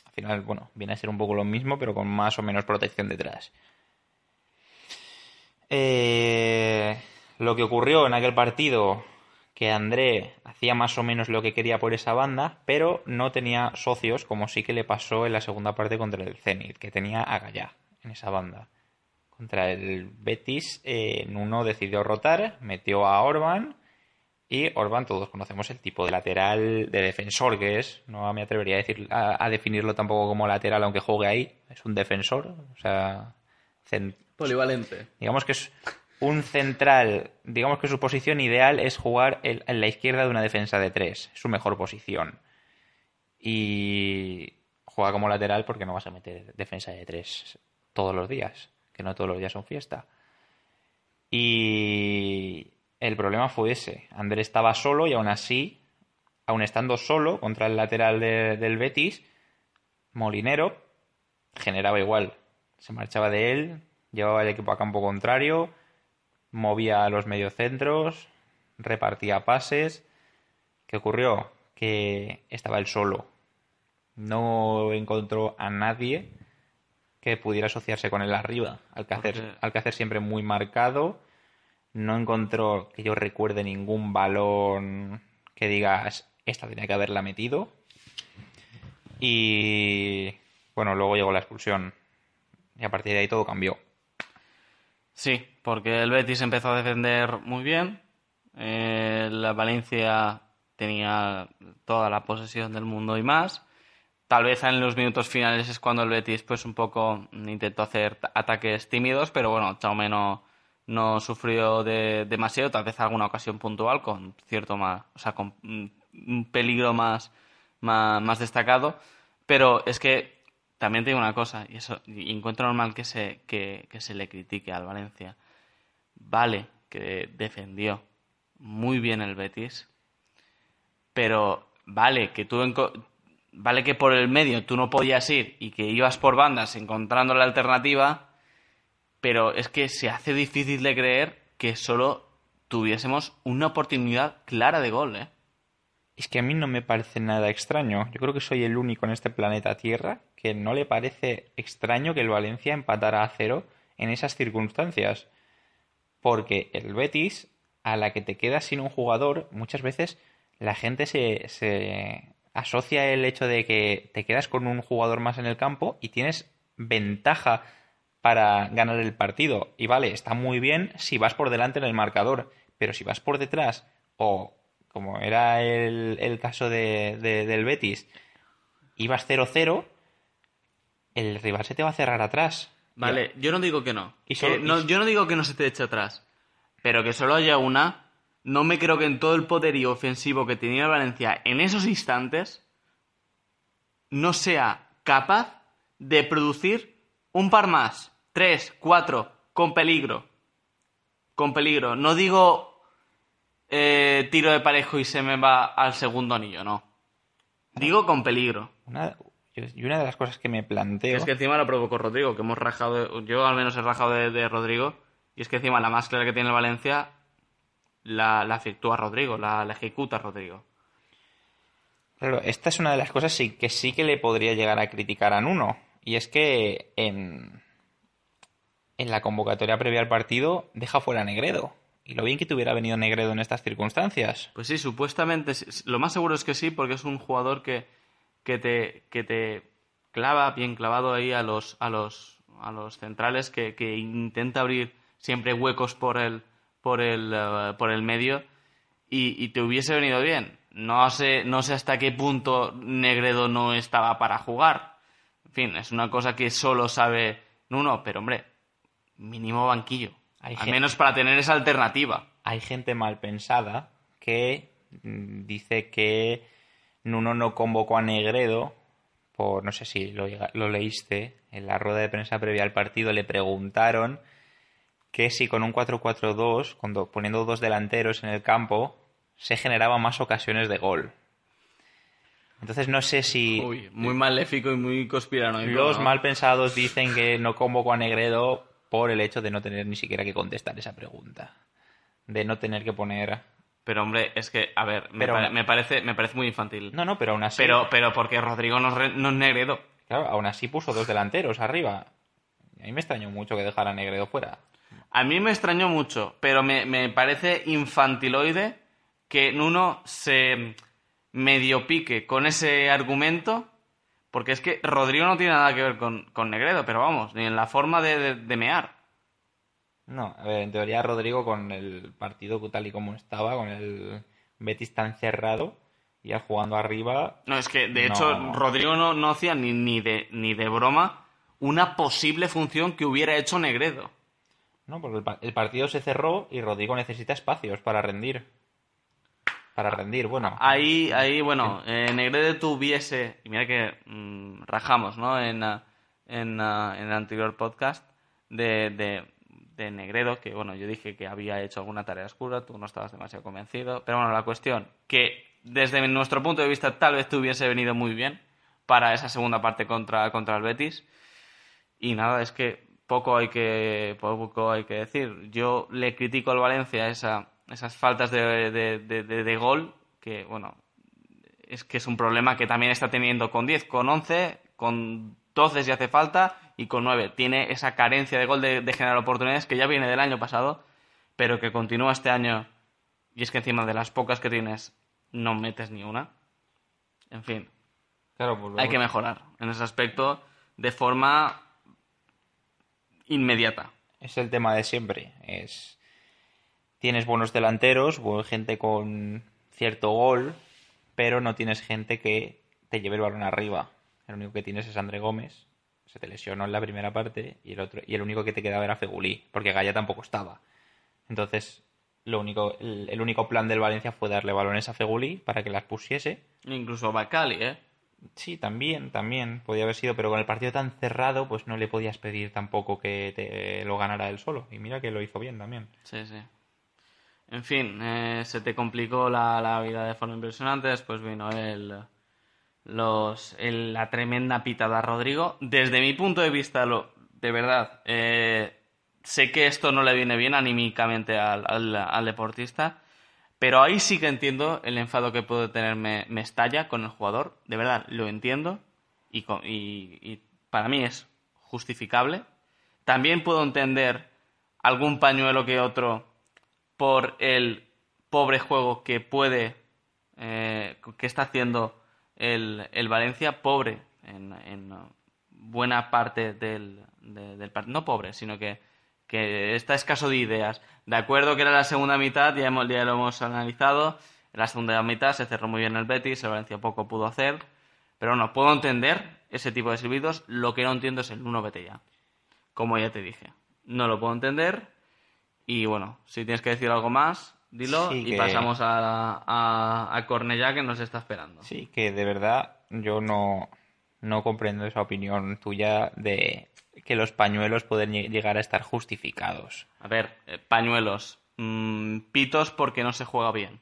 Al final, bueno, viene a ser un poco lo mismo, pero con más o menos protección detrás. Eh, lo que ocurrió en aquel partido, que André hacía más o menos lo que quería por esa banda, pero no tenía socios, como sí que le pasó en la segunda parte contra el Zenit, que tenía a Gallá en esa banda. Contra el Betis, eh, Nuno decidió rotar, metió a Orban y Orban, todos conocemos el tipo de lateral de defensor que es. No me atrevería a, decir, a, a definirlo tampoco como lateral, aunque juegue ahí. Es un defensor, o sea, Polivalente. digamos que es un central, digamos que su posición ideal es jugar el- en la izquierda de una defensa de tres, es su mejor posición. Y juega como lateral porque no vas a meter defensa de tres todos los días, que no todos los días son fiesta. Y el problema fue ese, André estaba solo y aún así, aún estando solo contra el lateral de- del Betis, Molinero generaba igual, se marchaba de él, llevaba el equipo a campo contrario, movía a los mediocentros, repartía pases. ¿Qué ocurrió? Que estaba él solo. No encontró a nadie que pudiera asociarse con él arriba. Alcácer, Porque- Alcácer siempre muy marcado. No encontró, que yo recuerde, ningún balón que digas, esta tenía que haberla metido. Y bueno, luego llegó la expulsión. Y a partir de ahí todo cambió. Sí, porque el Betis empezó a defender muy bien. eh, la Valencia tenía toda la posesión del mundo y más. Tal vez en los minutos finales es cuando el Betis pues un poco intentó hacer ataques tímidos, pero bueno, Chaume no, no sufrió de, demasiado, tal vez alguna ocasión puntual con cierto más, o sea, con mm, un peligro más, más, destacado. Pero es que también te digo una cosa, y eso, y encuentro normal que se, que, que se le critique al Valencia. Vale, que defendió muy bien el Betis, pero vale que tú vale que por el medio tú no podías ir y que ibas por bandas encontrando la alternativa, pero es que se hace difícil de creer que solo tuviésemos una oportunidad clara de gol, ¿eh? Es que a mí no me parece nada extraño. Yo creo que soy el único en este planeta Tierra que no le parece extraño que el Valencia empatara a cero en esas circunstancias. Porque el Betis, a la que te quedas sin un jugador, muchas veces la gente se, se asocia el hecho de que te quedas con un jugador más en el campo y tienes ventaja para ganar el partido. Y vale, está muy bien si vas por delante en el marcador, pero si vas por detrás o como era el, el caso de, de- del Betis, ibas 0-0, el rival se te va a cerrar atrás. Vale, yo no digo que no. Y no- y- Yo no digo que no se te eche atrás. Pero que solo haya una. No me creo que en todo el poderío ofensivo que tenía el Valencia en esos instantes no sea capaz de producir un par más. Tres, cuatro, con peligro. Con peligro. No digo eh, tiro de parejo y se me va al segundo anillo, no. Digo con peligro. Una- y una de las cosas que me planteo... Es que encima lo provocó Rodrigo, que hemos rajado, yo al menos he rajado de, de Rodrigo, y es que encima la más clara que tiene el Valencia la, la efectúa Rodrigo, la, la ejecuta Rodrigo. Claro, esta es una de las cosas sí, que sí que le podría llegar a criticar a Nuno. Y es que en, en la convocatoria previa al partido deja fuera a Negredo. Y lo bien que te hubiera venido Negredo en estas circunstancias. Pues sí, supuestamente, lo más seguro es que sí, porque es un jugador que, que, te, que te clava bien clavado ahí a los, a los, a los centrales, que, que intenta abrir siempre huecos por el, por el, eh, por el medio y, y te hubiese venido bien. No sé, no sé hasta qué punto Negredo no estaba para jugar. En fin, es una cosa que solo sabe Nuno, pero hombre, mínimo banquillo. Hay Al gente- menos para tener esa alternativa. Hay gente mal pensada que mm, dice que Nuno no convocó a Negredo por, no sé si lo, llega- lo leíste, en la rueda de prensa previa al partido le preguntaron que si con un 4-4-2, cuando poniendo dos delanteros en el campo, se generaban más ocasiones de gol. Entonces no sé si Uy, muy maléfico y muy conspiranoico. los ¿no? mal pensados dicen que no convocó a Negredo por el hecho de no tener ni siquiera que contestar esa pregunta. de no tener que poner... Pero hombre, es que, a ver, me, Pero- pare- me parece, me parece muy infantil. No, no, pero aún así... pero, pero porque Rodrigo no es, re- no es Negredo. Claro, aún así puso dos delanteros arriba. A mí me extrañó mucho que dejara a Negredo fuera. A mí me extrañó mucho, pero me, me parece infantiloide que Nuno se medio pique con ese argumento, porque es que Rodrigo no tiene nada que ver con, con Negredo, pero vamos, ni en la forma de, de- de mear. No, a ver, en teoría Rodrigo con el partido tal y como estaba, con el Betis tan cerrado, y ya jugando arriba, No, es que de No. hecho Rodrigo no, no hacía ni, ni, de, ni de broma una posible función que hubiera hecho Negredo. No, porque el, pa- el partido se cerró y Rodrigo necesita espacios para rendir. Para rendir, bueno. Ahí, ahí bueno, eh, Negredo tuviese, y mira que mm, rajamos, ¿no? En, ah, en, ah, en el anterior podcast de, de, de Negredo, que bueno, yo dije que había hecho alguna tarea oscura, tú no estabas demasiado convencido, pero bueno, la cuestión, que desde nuestro punto de vista tal vez te hubiese venido muy bien para esa segunda parte contra, contra el Betis, y nada, es que poco hay que, poco hay que decir. Yo le critico al Valencia esa, esas faltas de, de, de- de- gol, que bueno, es que es un problema que también está teniendo con 10, con 11, con 12 si hace falta y con 9. Tiene esa carencia de gol de, generar oportunidades que ya viene del año pasado, pero que continúa este año y es que encima de las pocas que tienes no metes ni una. En fin, Claro, pues hay que mejorar en ese aspecto de forma inmediata. Es el tema de siempre. Es tienes buenos delanteros, gente con cierto gol, pero no tienes gente que te lleve el balón arriba. El único que tienes es André Gómez. Se te lesionó en la primera parte y el otro y el único que te quedaba era Fegulí, porque Gaya tampoco estaba. Entonces, lo único el, el único plan del Valencia fue darle balones a Fegulí para que las pusiese. Incluso Bacali, ¿eh? Sí, también, también podía haber sido, pero con el partido tan cerrado, pues no le podías pedir tampoco que te lo ganara él solo. Y mira que lo hizo bien también. Sí, sí. En fin, eh, se te complicó la, la vida de forma impresionante. Después vino el, los, el- la tremenda pitada a Rodrigo. Desde mi punto de vista, lo, de verdad, eh, sé que esto no le viene bien anímicamente al, al- al deportista. Pero ahí sí que entiendo el enfado que puede tener Me- Mestalla con el jugador. De verdad, lo entiendo. Y, y- para mí es justificable. También puedo entender algún pañuelo que otro por el pobre juego que puede, eh, que está haciendo el, el Valencia, pobre en, en, buena parte del, de- del. No pobre, sino que, que está escaso de ideas. De acuerdo que era la segunda mitad, ya, hemos, ya lo hemos analizado. En la segunda mitad se cerró muy bien el Betis, el Valencia poco pudo hacer. Pero no, puedo entender ese tipo de silbidos. Lo que no entiendo es el 1 vete ya. Como ya te dije. No lo puedo entender. Y bueno, si tienes que decir algo más, dilo. Sí, y que- pasamos a, a, a Cornellá que nos está esperando. Sí, que de verdad yo no, no comprendo esa opinión tuya de que los pañuelos pueden lle- llegar a estar justificados. A ver, eh, pañuelos. mm, pitos porque no se juega bien.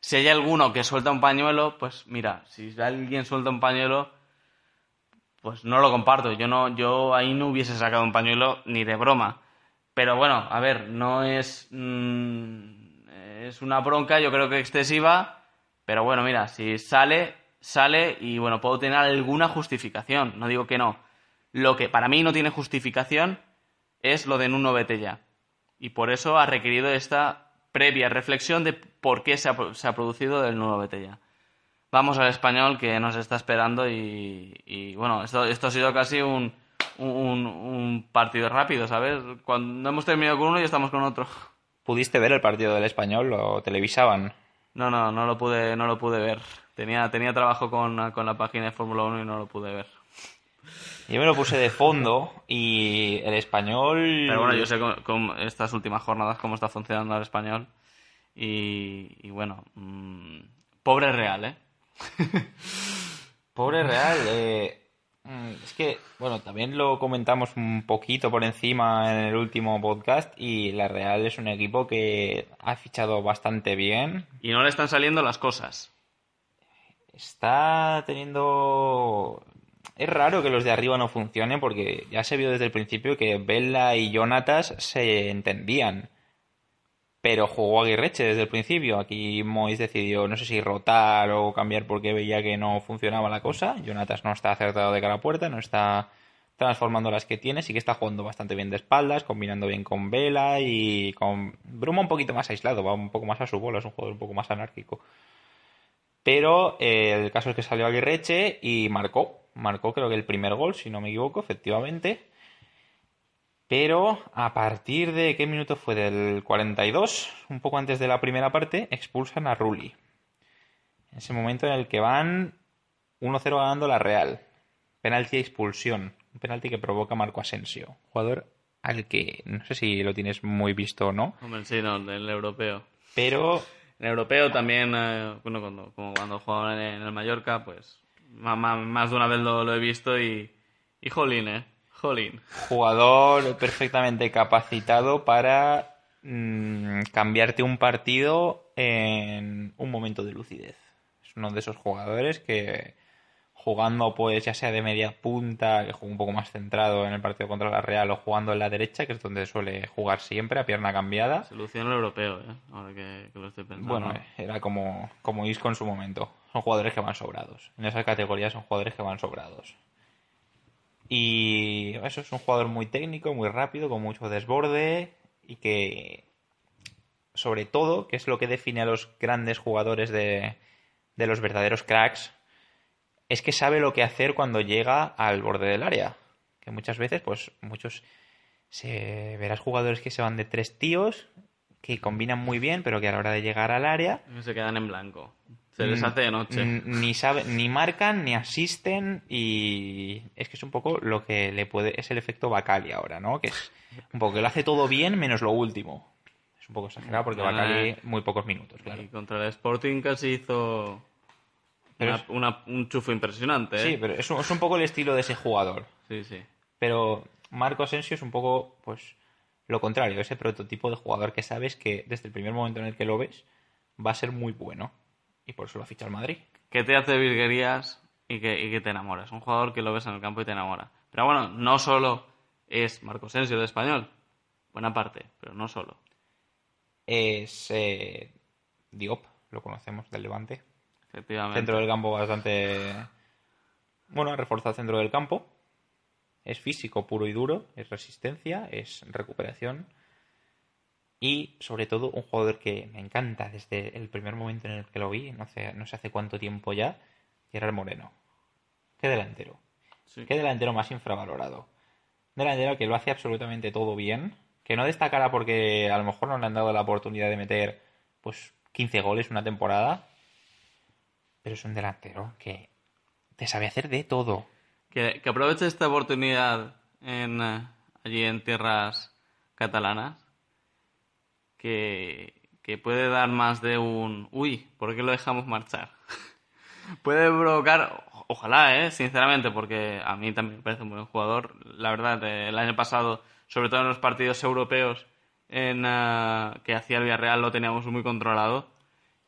Si hay alguno que suelta un pañuelo, pues mira, si alguien suelta un pañuelo, pues no lo comparto. Yo no, yo ahí no hubiese sacado un pañuelo ni de broma. Pero bueno, a ver, no es. mm, es una bronca, yo creo que excesiva. Pero bueno, mira, si sale, sale y bueno, puedo tener alguna justificación. No digo que no. Lo que para mí no tiene justificación es lo de Nuno vete ya. Y por eso ha requerido esta previa reflexión de por qué se ha, se ha producido el Nuno vete ya. Vamos al español que nos está esperando y, y, bueno, esto, esto ha sido casi un, un, un partido rápido, ¿sabes? Cuando hemos terminado con uno y estamos con otro. ¿Pudiste ver el partido del español? ¿Lo televisaban? No, no, no lo pude, no lo pude ver. Tenía, tenía trabajo con, con la página de Fórmula 1 y no lo pude ver. Yo me lo puse de fondo y el español... Pero bueno, yo sé con, con estas últimas jornadas cómo está funcionando el español. Y, y bueno, mm, pobre Real, ¿eh? Pobre Real, eh, mm, es que, bueno, también lo comentamos un poquito por encima en el último podcast y la Real es un equipo que ha fichado bastante bien, Y no le están saliendo las cosas. está teniendo... Es raro que los de arriba no funcionen porque ya se vio desde el principio que Bella y Jonatas se entendían. Pero jugó Aguirreche desde el principio. Aquí Mois decidió, no sé si rotar o cambiar porque veía que no funcionaba la cosa. Jonatas no está acertado de cara a puerta, no está transformando las que tiene. Sí que está jugando bastante bien de espaldas, combinando bien con Vela y con Bruma un poquito más aislado, va un poco más a su bola, es un jugador un poco más anárquico. Pero eh, el caso es que salió Aguirreche y marcó. Marcó creo que el primer gol, si no me equivoco, efectivamente. Pero a partir de qué minuto fue del 42, un poco antes de la primera parte, expulsan a Rulli. En ese momento en el que van 1-0 ganando la Real. Penalti e expulsión. Un penalti que provoca Marco Asensio. Jugador al que no sé si lo tienes muy visto o no. Hombre, sí, no, el europeo. Pero En el europeo también, eh, bueno, cuando, como cuando jugaban en el Mallorca, pues más, de una vez lo, lo he visto y, y jolín, ¿eh? Jolín. jugador perfectamente capacitado para mm, cambiarte un partido en un momento de lucidez. Es uno de esos jugadores que jugando pues ya sea de media punta, que juega un poco más centrado en el partido contra la Real o jugando en la derecha, que es donde suele jugar siempre a pierna cambiada. Solución el europeo, ¿eh? Ahora que, que lo estoy pensando. Bueno, era como, como Isco en su momento. Son jugadores que van sobrados. En esas categorías son jugadores que van sobrados. Y eso es un jugador muy técnico, muy rápido, con mucho desborde y que, sobre todo, que es lo que define a los grandes jugadores de, de los verdaderos cracks, es que sabe lo que hacer cuando llega al borde del área. Que muchas veces, pues, muchos se verás jugadores que se van de tres tíos, que combinan muy bien, pero que a la hora de llegar al área Se quedan en blanco. Se les Mm, hace de noche. mm, Ni sabe, ni marcan, ni asisten y es que es un poco lo que le puede, es el efecto Bacali ahora, ¿no? Que es un poco que lo hace todo bien menos lo último. Es un poco exagerado porque. Bacali muy pocos minutos, claro. Y contra el Sporting casi hizo una- es- una- un chufo impresionante, ¿eh? Sí, pero es un, es un poco el estilo de ese jugador. Sí, sí. Pero Marco Asensio es un poco, pues, lo contrario, ese prototipo de jugador que sabes que desde el primer momento en el que lo ves va a ser muy bueno. Y por eso lo ha fichado el Madrid. que te hace virguerías y que, y que te enamora. Es un jugador que lo ves en el campo y te enamora. Pero bueno, no solo es Marco Sensio de español. Buena parte, pero no solo. Es eh, Diop, lo conocemos del Levante. Efectivamente. Centro del campo bastante. Bueno, reforzado el centro del campo. Es físico puro y duro, es resistencia, es recuperación. Y sobre todo un jugador que me encanta desde el primer momento en el que lo vi, no sé, no sé hace cuánto tiempo ya, Gerard Moreno. Qué delantero. Sí. Qué delantero más infravalorado. Un delantero que lo hace absolutamente todo bien, que no destacará porque a lo mejor no le han dado la oportunidad de meter pues 15 goles una temporada, pero es un delantero que te sabe hacer de todo. Que, que aproveche esta oportunidad en, eh, allí en tierras catalanas. Que, que puede dar más de un... Uy, ¿por qué lo dejamos marchar? puede provocar... Ojalá, ¿eh? Sinceramente, porque a mí también me parece un buen jugador. La verdad, eh, el año pasado, sobre todo en los partidos europeos en, eh, que hacía el Villarreal, lo teníamos muy controlado.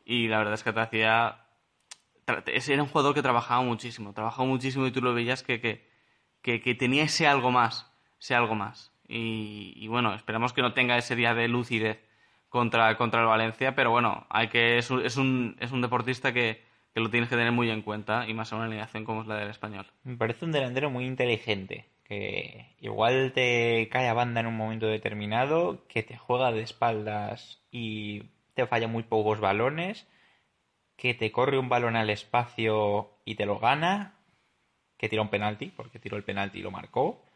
Y la verdad es que te hacía era un jugador que trabajaba muchísimo, trabajaba muchísimo y tú lo veías que, que, que, tenía ese algo más, ese algo más. Y, y bueno, esperamos que no tenga ese día de lucidez contra, contra el Valencia, pero bueno, hay que es un, es un, es un deportista que, que lo tienes que tener muy en cuenta y más en una alineación como es la del español. Me parece un delantero muy inteligente, que igual te cae a banda en un momento determinado, que te juega de espaldas y te falla muy pocos balones, que te corre un balón al espacio y te lo gana, que tira un penalti, porque tiró el penalti y lo marcó.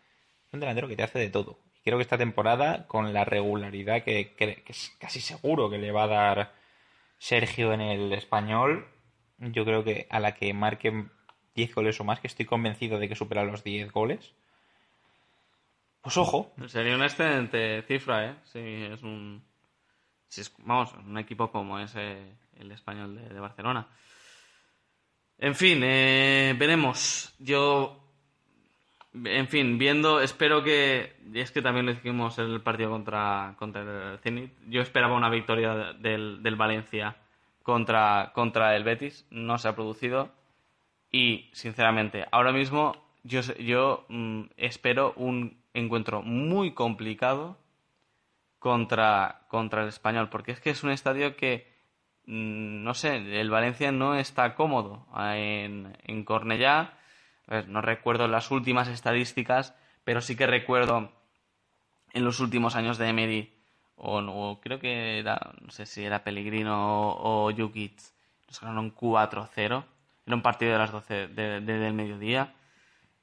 Es un delantero que te hace de todo. Y creo que esta temporada, con la regularidad que, es casi seguro que le va a dar Sergio en el español, yo creo que a la que marquen 10 goles o más, que estoy convencido de que supera los 10 goles. Pues ojo, Sería una excelente cifra, ¿eh? Sí, es un... vamos, un equipo como es eh, el español de, Barcelona. En fin, eh, veremos. Yo, en fin, viendo, espero que... es que también lo dijimos en el partido contra, contra el Zenit. Yo esperaba una victoria del, del Valencia contra, contra el Betis. No se ha producido. Y, sinceramente, ahora mismo yo, yo mm, espero un encuentro muy complicado contra, contra el español, porque es que es un estadio que, no sé, el Valencia no está cómodo en, en Cornellá. No recuerdo las últimas estadísticas, pero sí que recuerdo en los últimos años de Emery, o, o creo que era, no sé si era Pellegrino o, Jukic, nos ganaron 4-0. Era un partido de las 12 de- de- del mediodía.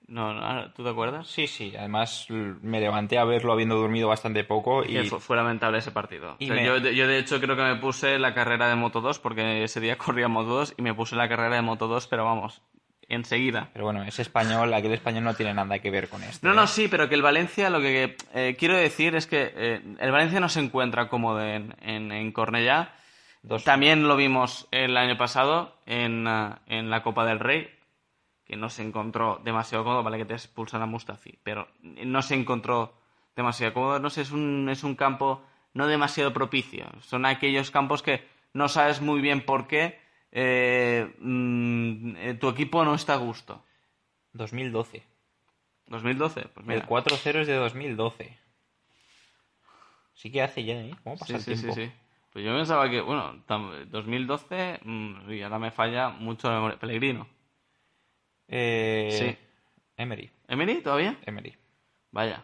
No, no, ¿Tú te acuerdas? Sí, sí. Además, me levanté a verlo habiendo dormido bastante poco y fue, fue lamentable ese partido. y O sea, me- yo, yo, de hecho, creo que me puse la carrera de Moto 2, porque ese día corría Moto 2, y me puse la carrera de Moto 2, pero vamos, enseguida. Pero bueno, ese español, aquel español no tiene nada que ver con esto. No, ¿eh? no, sí, pero que el Valencia, lo que eh, quiero decir es que eh, el Valencia no se encuentra cómodo en, en, en Cornellá. Dos- También lo vimos el año pasado en, ah, en la Copa del Rey, que no se encontró demasiado cómodo, vale que te expulsan a Mustafi, pero no se encontró demasiado cómodo. No sé, es un, es un campo no demasiado propicio. Son aquellos campos que no sabes muy bien por qué eh, mm, eh, tu equipo no está a gusto. 2012. 2012, pues mira. El 4-0 es de 2012. Sí que hace ya, ¿eh? ¿Cómo pasa Sí, el sí, sí, tiempo? sí. Pues yo pensaba que, bueno, tam- 2012, mm, y ahora me falla mucho. Pellegrino. Eh, Sí. Emery. ¿Emery todavía? Emery. Vaya.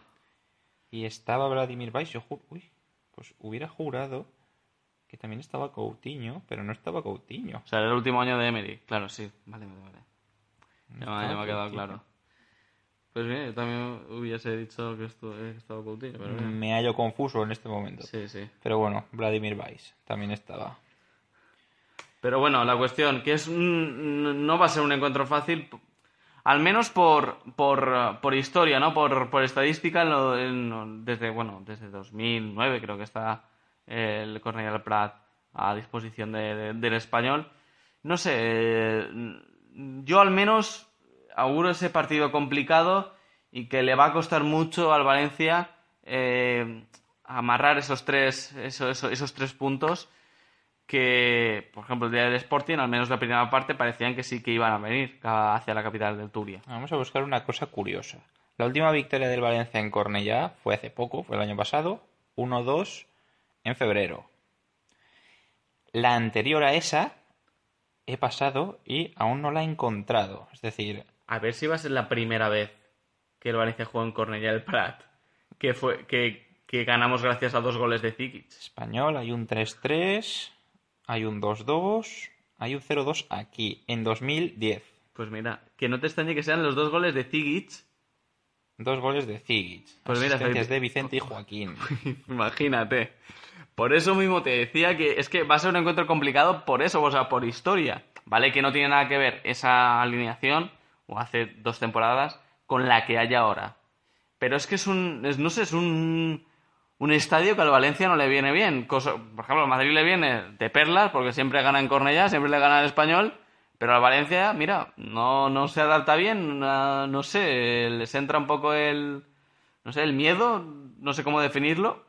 Y estaba Vladimir Weiss. Yo ju- Uy, pues hubiera jurado que también estaba Coutinho, pero no estaba Coutinho. O sea, era el último año de Emery. Claro, sí. Vale, vale, vale. Ya, me- estaba ya me ha quedado claro. Pues bien, yo también hubiese dicho que esto eh, que estaba Coutinho, pero bien. Me hallo confuso en este momento. Sí, sí. Pero bueno, Vladimir Weiss también estaba. Pero bueno, la cuestión, que es un- no va a ser un encuentro fácil, al menos por, por, eh, por historia, ¿no? Por, por estadística, en desde, bueno, desde 2009 creo que está el Cornellà del Prat a disposición de- de- del español. No sé, eh, yo al menos auguro ese partido complicado y que le va a costar mucho al Valencia eh, amarrar esos tres, eso- eso- esos tres puntos que, por ejemplo, el día del Sporting, al menos la primera parte, parecían que sí que iban a venir hacia la capital del Turia. Vamos a buscar una cosa curiosa. La última victoria del Valencia en Cornellá fue hace poco, fue el año pasado, 1-2 en febrero. La anterior a esa he pasado y aún no la he encontrado. Es decir, A ver si va a ser la primera vez que el Valencia jugó en Cornellà del Prat, que, fue, que, que ganamos gracias a dos goles de Zikic. español, hay un 3-3, hay un 2-2, hay un 0-2 aquí, en 2010. Pues mira, que no te extrañe que sean los dos goles de Zikic. Dos goles de Zigic. Pues mira, Felipe. de Vicente y Joaquín. Imagínate. Por eso mismo te decía que es que va a ser un encuentro complicado por eso, o sea, por historia. Vale que no tiene nada que ver esa alineación, o hace dos temporadas, con la que hay ahora. Pero es que es un, es- no sé, es un, un estadio que al Valencia no le viene bien. Cosa- por ejemplo, al Madrid le viene de perlas, porque siempre gana en Cornellá, siempre le gana al Español. Pero al Valencia, mira, no, no se adapta bien, no, no sé, les entra un poco el, no sé, el miedo, no sé cómo definirlo.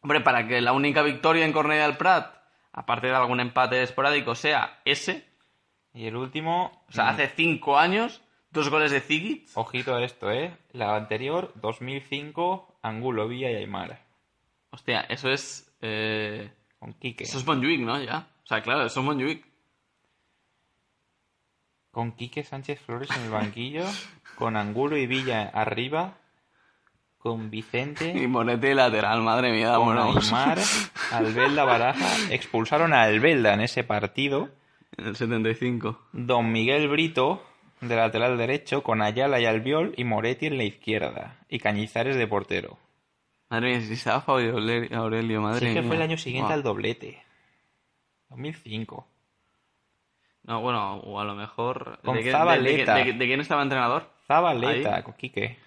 Hombre, para que la única victoria en Cornellà del Prat, aparte de algún empate esporádico, sea ese, Y el último, o sea, mm, hace cinco años, dos goles de Zigic, ojito a esto, ¿eh? La anterior, 2005, Angulo, Villa y Aymar. hostia, eso es, eh, Con Quique. eso es Montjuic, ¿no? Ya, o sea, claro, eso es Montjuic. Con Quique Sánchez Flores en el banquillo. con Angulo y Villa arriba. Con Y Vicente. Monetti lateral, madre mía, Con. Aymar. Albelda Baraja. Expulsaron a Albelda en ese partido. En el 75. Don Miguel Brito de lateral derecho. Con Ayala y Albiol. Y Moretti en la izquierda. Y Cañizares de portero. Madre mía, si estaba Fabio Aurelio, madre Sí, es que mía. fue el año siguiente Buah. al doblete. 2005. No, bueno, o a lo mejor... Con ¿De, qué- Zabaleta. de- de- de quién estaba entrenador? Zabaleta Ahí. con Quique.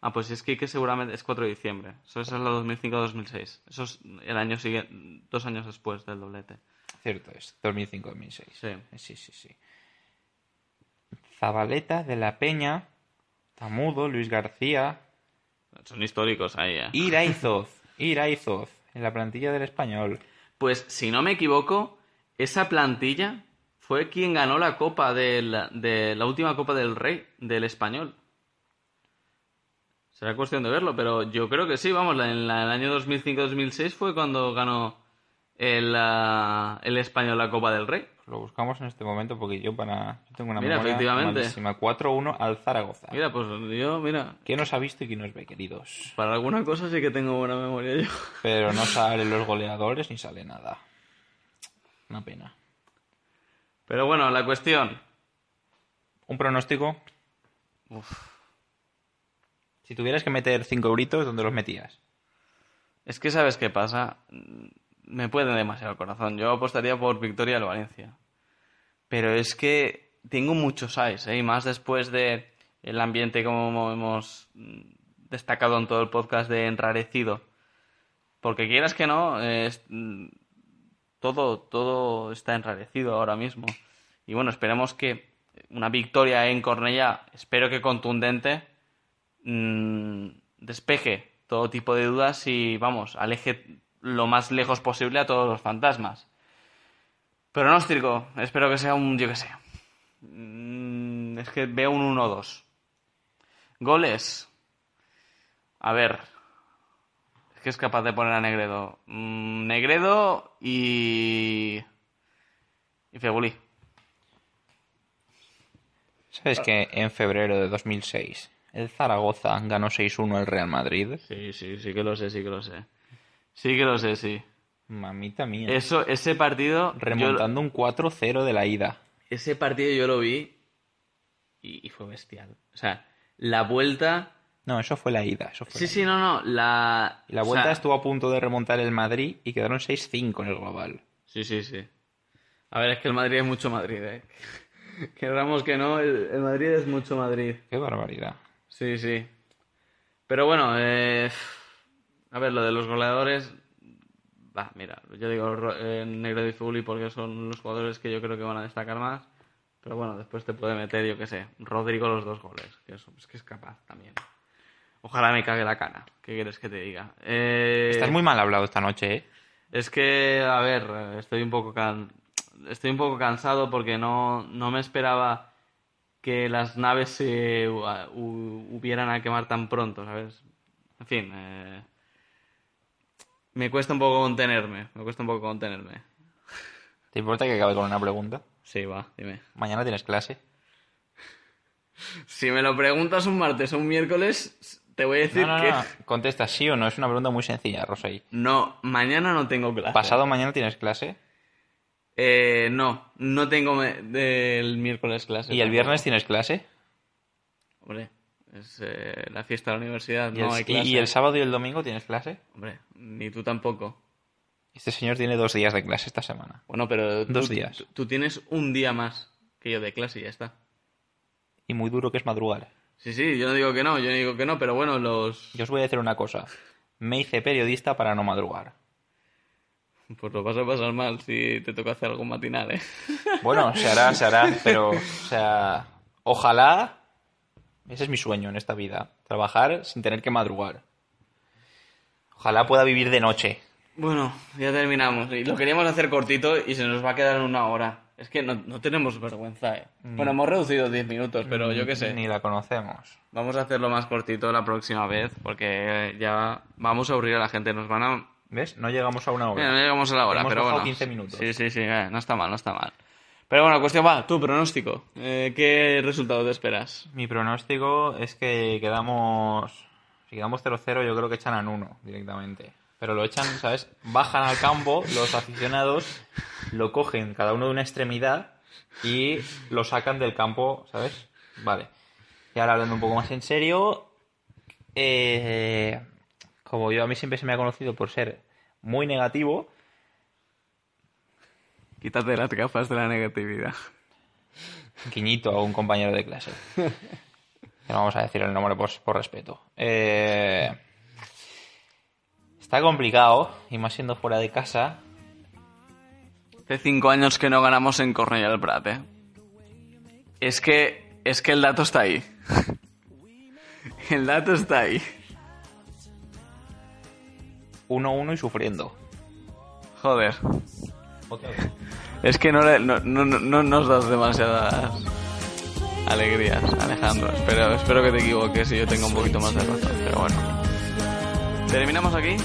Ah, pues es que, que seguramente es 4 de diciembre. Eso es la 2005-2006. Eso es el año siguiente, dos años después del doblete. Cierto es, 2005-2006. Sí. Sí, sí, sí. Zabaleta de la Peña, Tamudo, Luis García, Son históricos ahí, ¿eh? Iraizoz, Iraizoz, en la plantilla del español. Pues si no me equivoco, esa plantilla fue quien ganó la copa del, de la última copa del Rey del español. Será cuestión de verlo, pero yo creo que sí, vamos, la- en el año 2005-2006 fue cuando ganó el, el español la Copa del Rey. Lo buscamos en este momento porque yo para yo tengo una Mira, memoria efectivamente. malísima. 4-1 al Zaragoza. Mira, pues yo, mira, ¿Quién nos ha visto y quién nos ve, queridos? para alguna cosa sí que tengo buena memoria yo. Pero no salen los goleadores ni sale nada. Una pena. Pero bueno, la cuestión. ¿Un pronóstico? Si tuvieras que meter 5 euritos, ¿dónde los metías? Es que sabes qué pasa. Me puede demasiado el corazón. Yo apostaría por victoria del Valencia. Pero es que tengo muchos eyes, ¿eh? y más después de el ambiente como hemos destacado en todo el podcast de enrarecido. Porque quieras que no, es, todo, todo está enrarecido ahora mismo. Y bueno, esperemos que una victoria en Cornellá, espero que contundente, mm, despeje todo tipo de dudas y, vamos, aleje lo más lejos posible a todos los fantasmas. Pronóstico, espero que sea un, yo que sé. Mm, Es que veo un 1-2. Goles. A ver. Es que es capaz de poner a Negredo. Mm, Negredo y. Y Fegulí. ¿Sabes que en febrero de 2006 el Zaragoza ganó 6-1 al Real Madrid? Sí, sí, sí que lo sé, sí que lo sé. Sí que lo sé, sí. Mamita mía. Eso, ese partido. yo- Remontando un 4-0 de la ida. ese partido yo lo vi y, y fue bestial. O sea, la vuelta. No, eso fue la ida. Eso fue Sí, la sí, ida. no, no. La, la o vuelta sea, estuvo a punto de remontar el Madrid y quedaron 6-5 en el global. Sí, sí, sí. A ver, es que el Madrid es mucho Madrid, ¿eh? Querramos que no, el, el Madrid es mucho Madrid. Qué barbaridad. Sí, sí. Pero bueno, eh, a ver, lo de los goleadores. Va, mira, yo digo eh, Negro y Fuli porque son los jugadores que yo creo que van a destacar más. Pero bueno, después te puede meter, yo qué sé, Rodrigo los dos goles. Que es, es que es capaz también. Ojalá me cague la cana. ¿Qué quieres que te diga? Eh, Estás muy mal hablado esta noche, ¿eh? es que, a ver, estoy un poco can... estoy un poco cansado porque no, no me esperaba que las naves se hu- hubieran a quemar tan pronto, ¿sabes? En fin, eh, me cuesta un poco contenerme, me cuesta un poco contenerme. ¿Te importa que acabe con una pregunta? Sí, va, dime. Mañana tienes clase. Si me lo preguntas un martes o un miércoles, te voy a decir No, no, que... no. Contesta sí o no. Es una pregunta muy sencilla, Rosay. No, mañana no tengo clase. ¿Pasado mañana tienes clase? Eh, no, no tengo del miércoles clase. ¿Y el viernes tienes clase? Hombre, es eh, la fiesta de la universidad, ¿Y, no el, hay clase. y el sábado y el domingo tienes clase? Hombre, ni tú tampoco. Este señor tiene dos días de clase esta semana. Bueno, pero tú, Dos días. Tú, tú tienes un día más que yo de clase y ya está. Y muy duro que es madrugar. Sí, sí, yo no digo que no, yo no digo que no, pero bueno, los... Yo os voy a decir una cosa. Me hice periodista para no madrugar. Pues lo vas a pasar mal si te toca hacer algo matinal, ¿eh? Bueno, se hará, se hará, pero, o sea, ojalá, ese es mi sueño en esta vida, trabajar sin tener que madrugar. Ojalá pueda vivir de noche. Bueno, ya terminamos. Y lo queríamos hacer cortito y se nos va a quedar en una hora. Es que no, no tenemos vergüenza, ¿eh? Bueno, hemos reducido 10 minutos, pero yo qué sé. Ni la conocemos. Vamos a hacerlo más cortito la próxima vez, porque ya vamos a aburrir a la gente. Nos van a... ¿Ves? No llegamos a una hora. Mira, no llegamos a la hora, Hemos pero bueno. 15 minutos. Sí, sí, sí, eh, no está mal, no está mal. Pero bueno, cuestión va, tu pronóstico. Eh, ¿Qué resultado te esperas? Mi pronóstico es que quedamos. Si quedamos 0-0, yo creo que echan a uno directamente. Pero lo echan, ¿sabes? Bajan al campo, los aficionados lo cogen cada uno de una extremidad y lo sacan del campo, ¿sabes? Vale. Y ahora hablando un poco más en serio, eh, como yo a mí siempre se me ha conocido por ser muy negativo, Quítate las gafas de la negatividad. guiñito a un compañero de clase. No vamos a decir el nombre por, por respeto. Eh, está complicado, y más siendo fuera de casa. Hace cinco años que no ganamos en Cornellà del Prat, ¿eh? Es que, es que el dato está ahí. el dato está ahí. 1-1 y sufriendo. Joder. Es que no, le- no, no, no- no nos das demasiadas Alegrías, Alejandro. Espero, espero que te equivoques y yo tenga un poquito más de razón, pero bueno. ¿Terminamos aquí?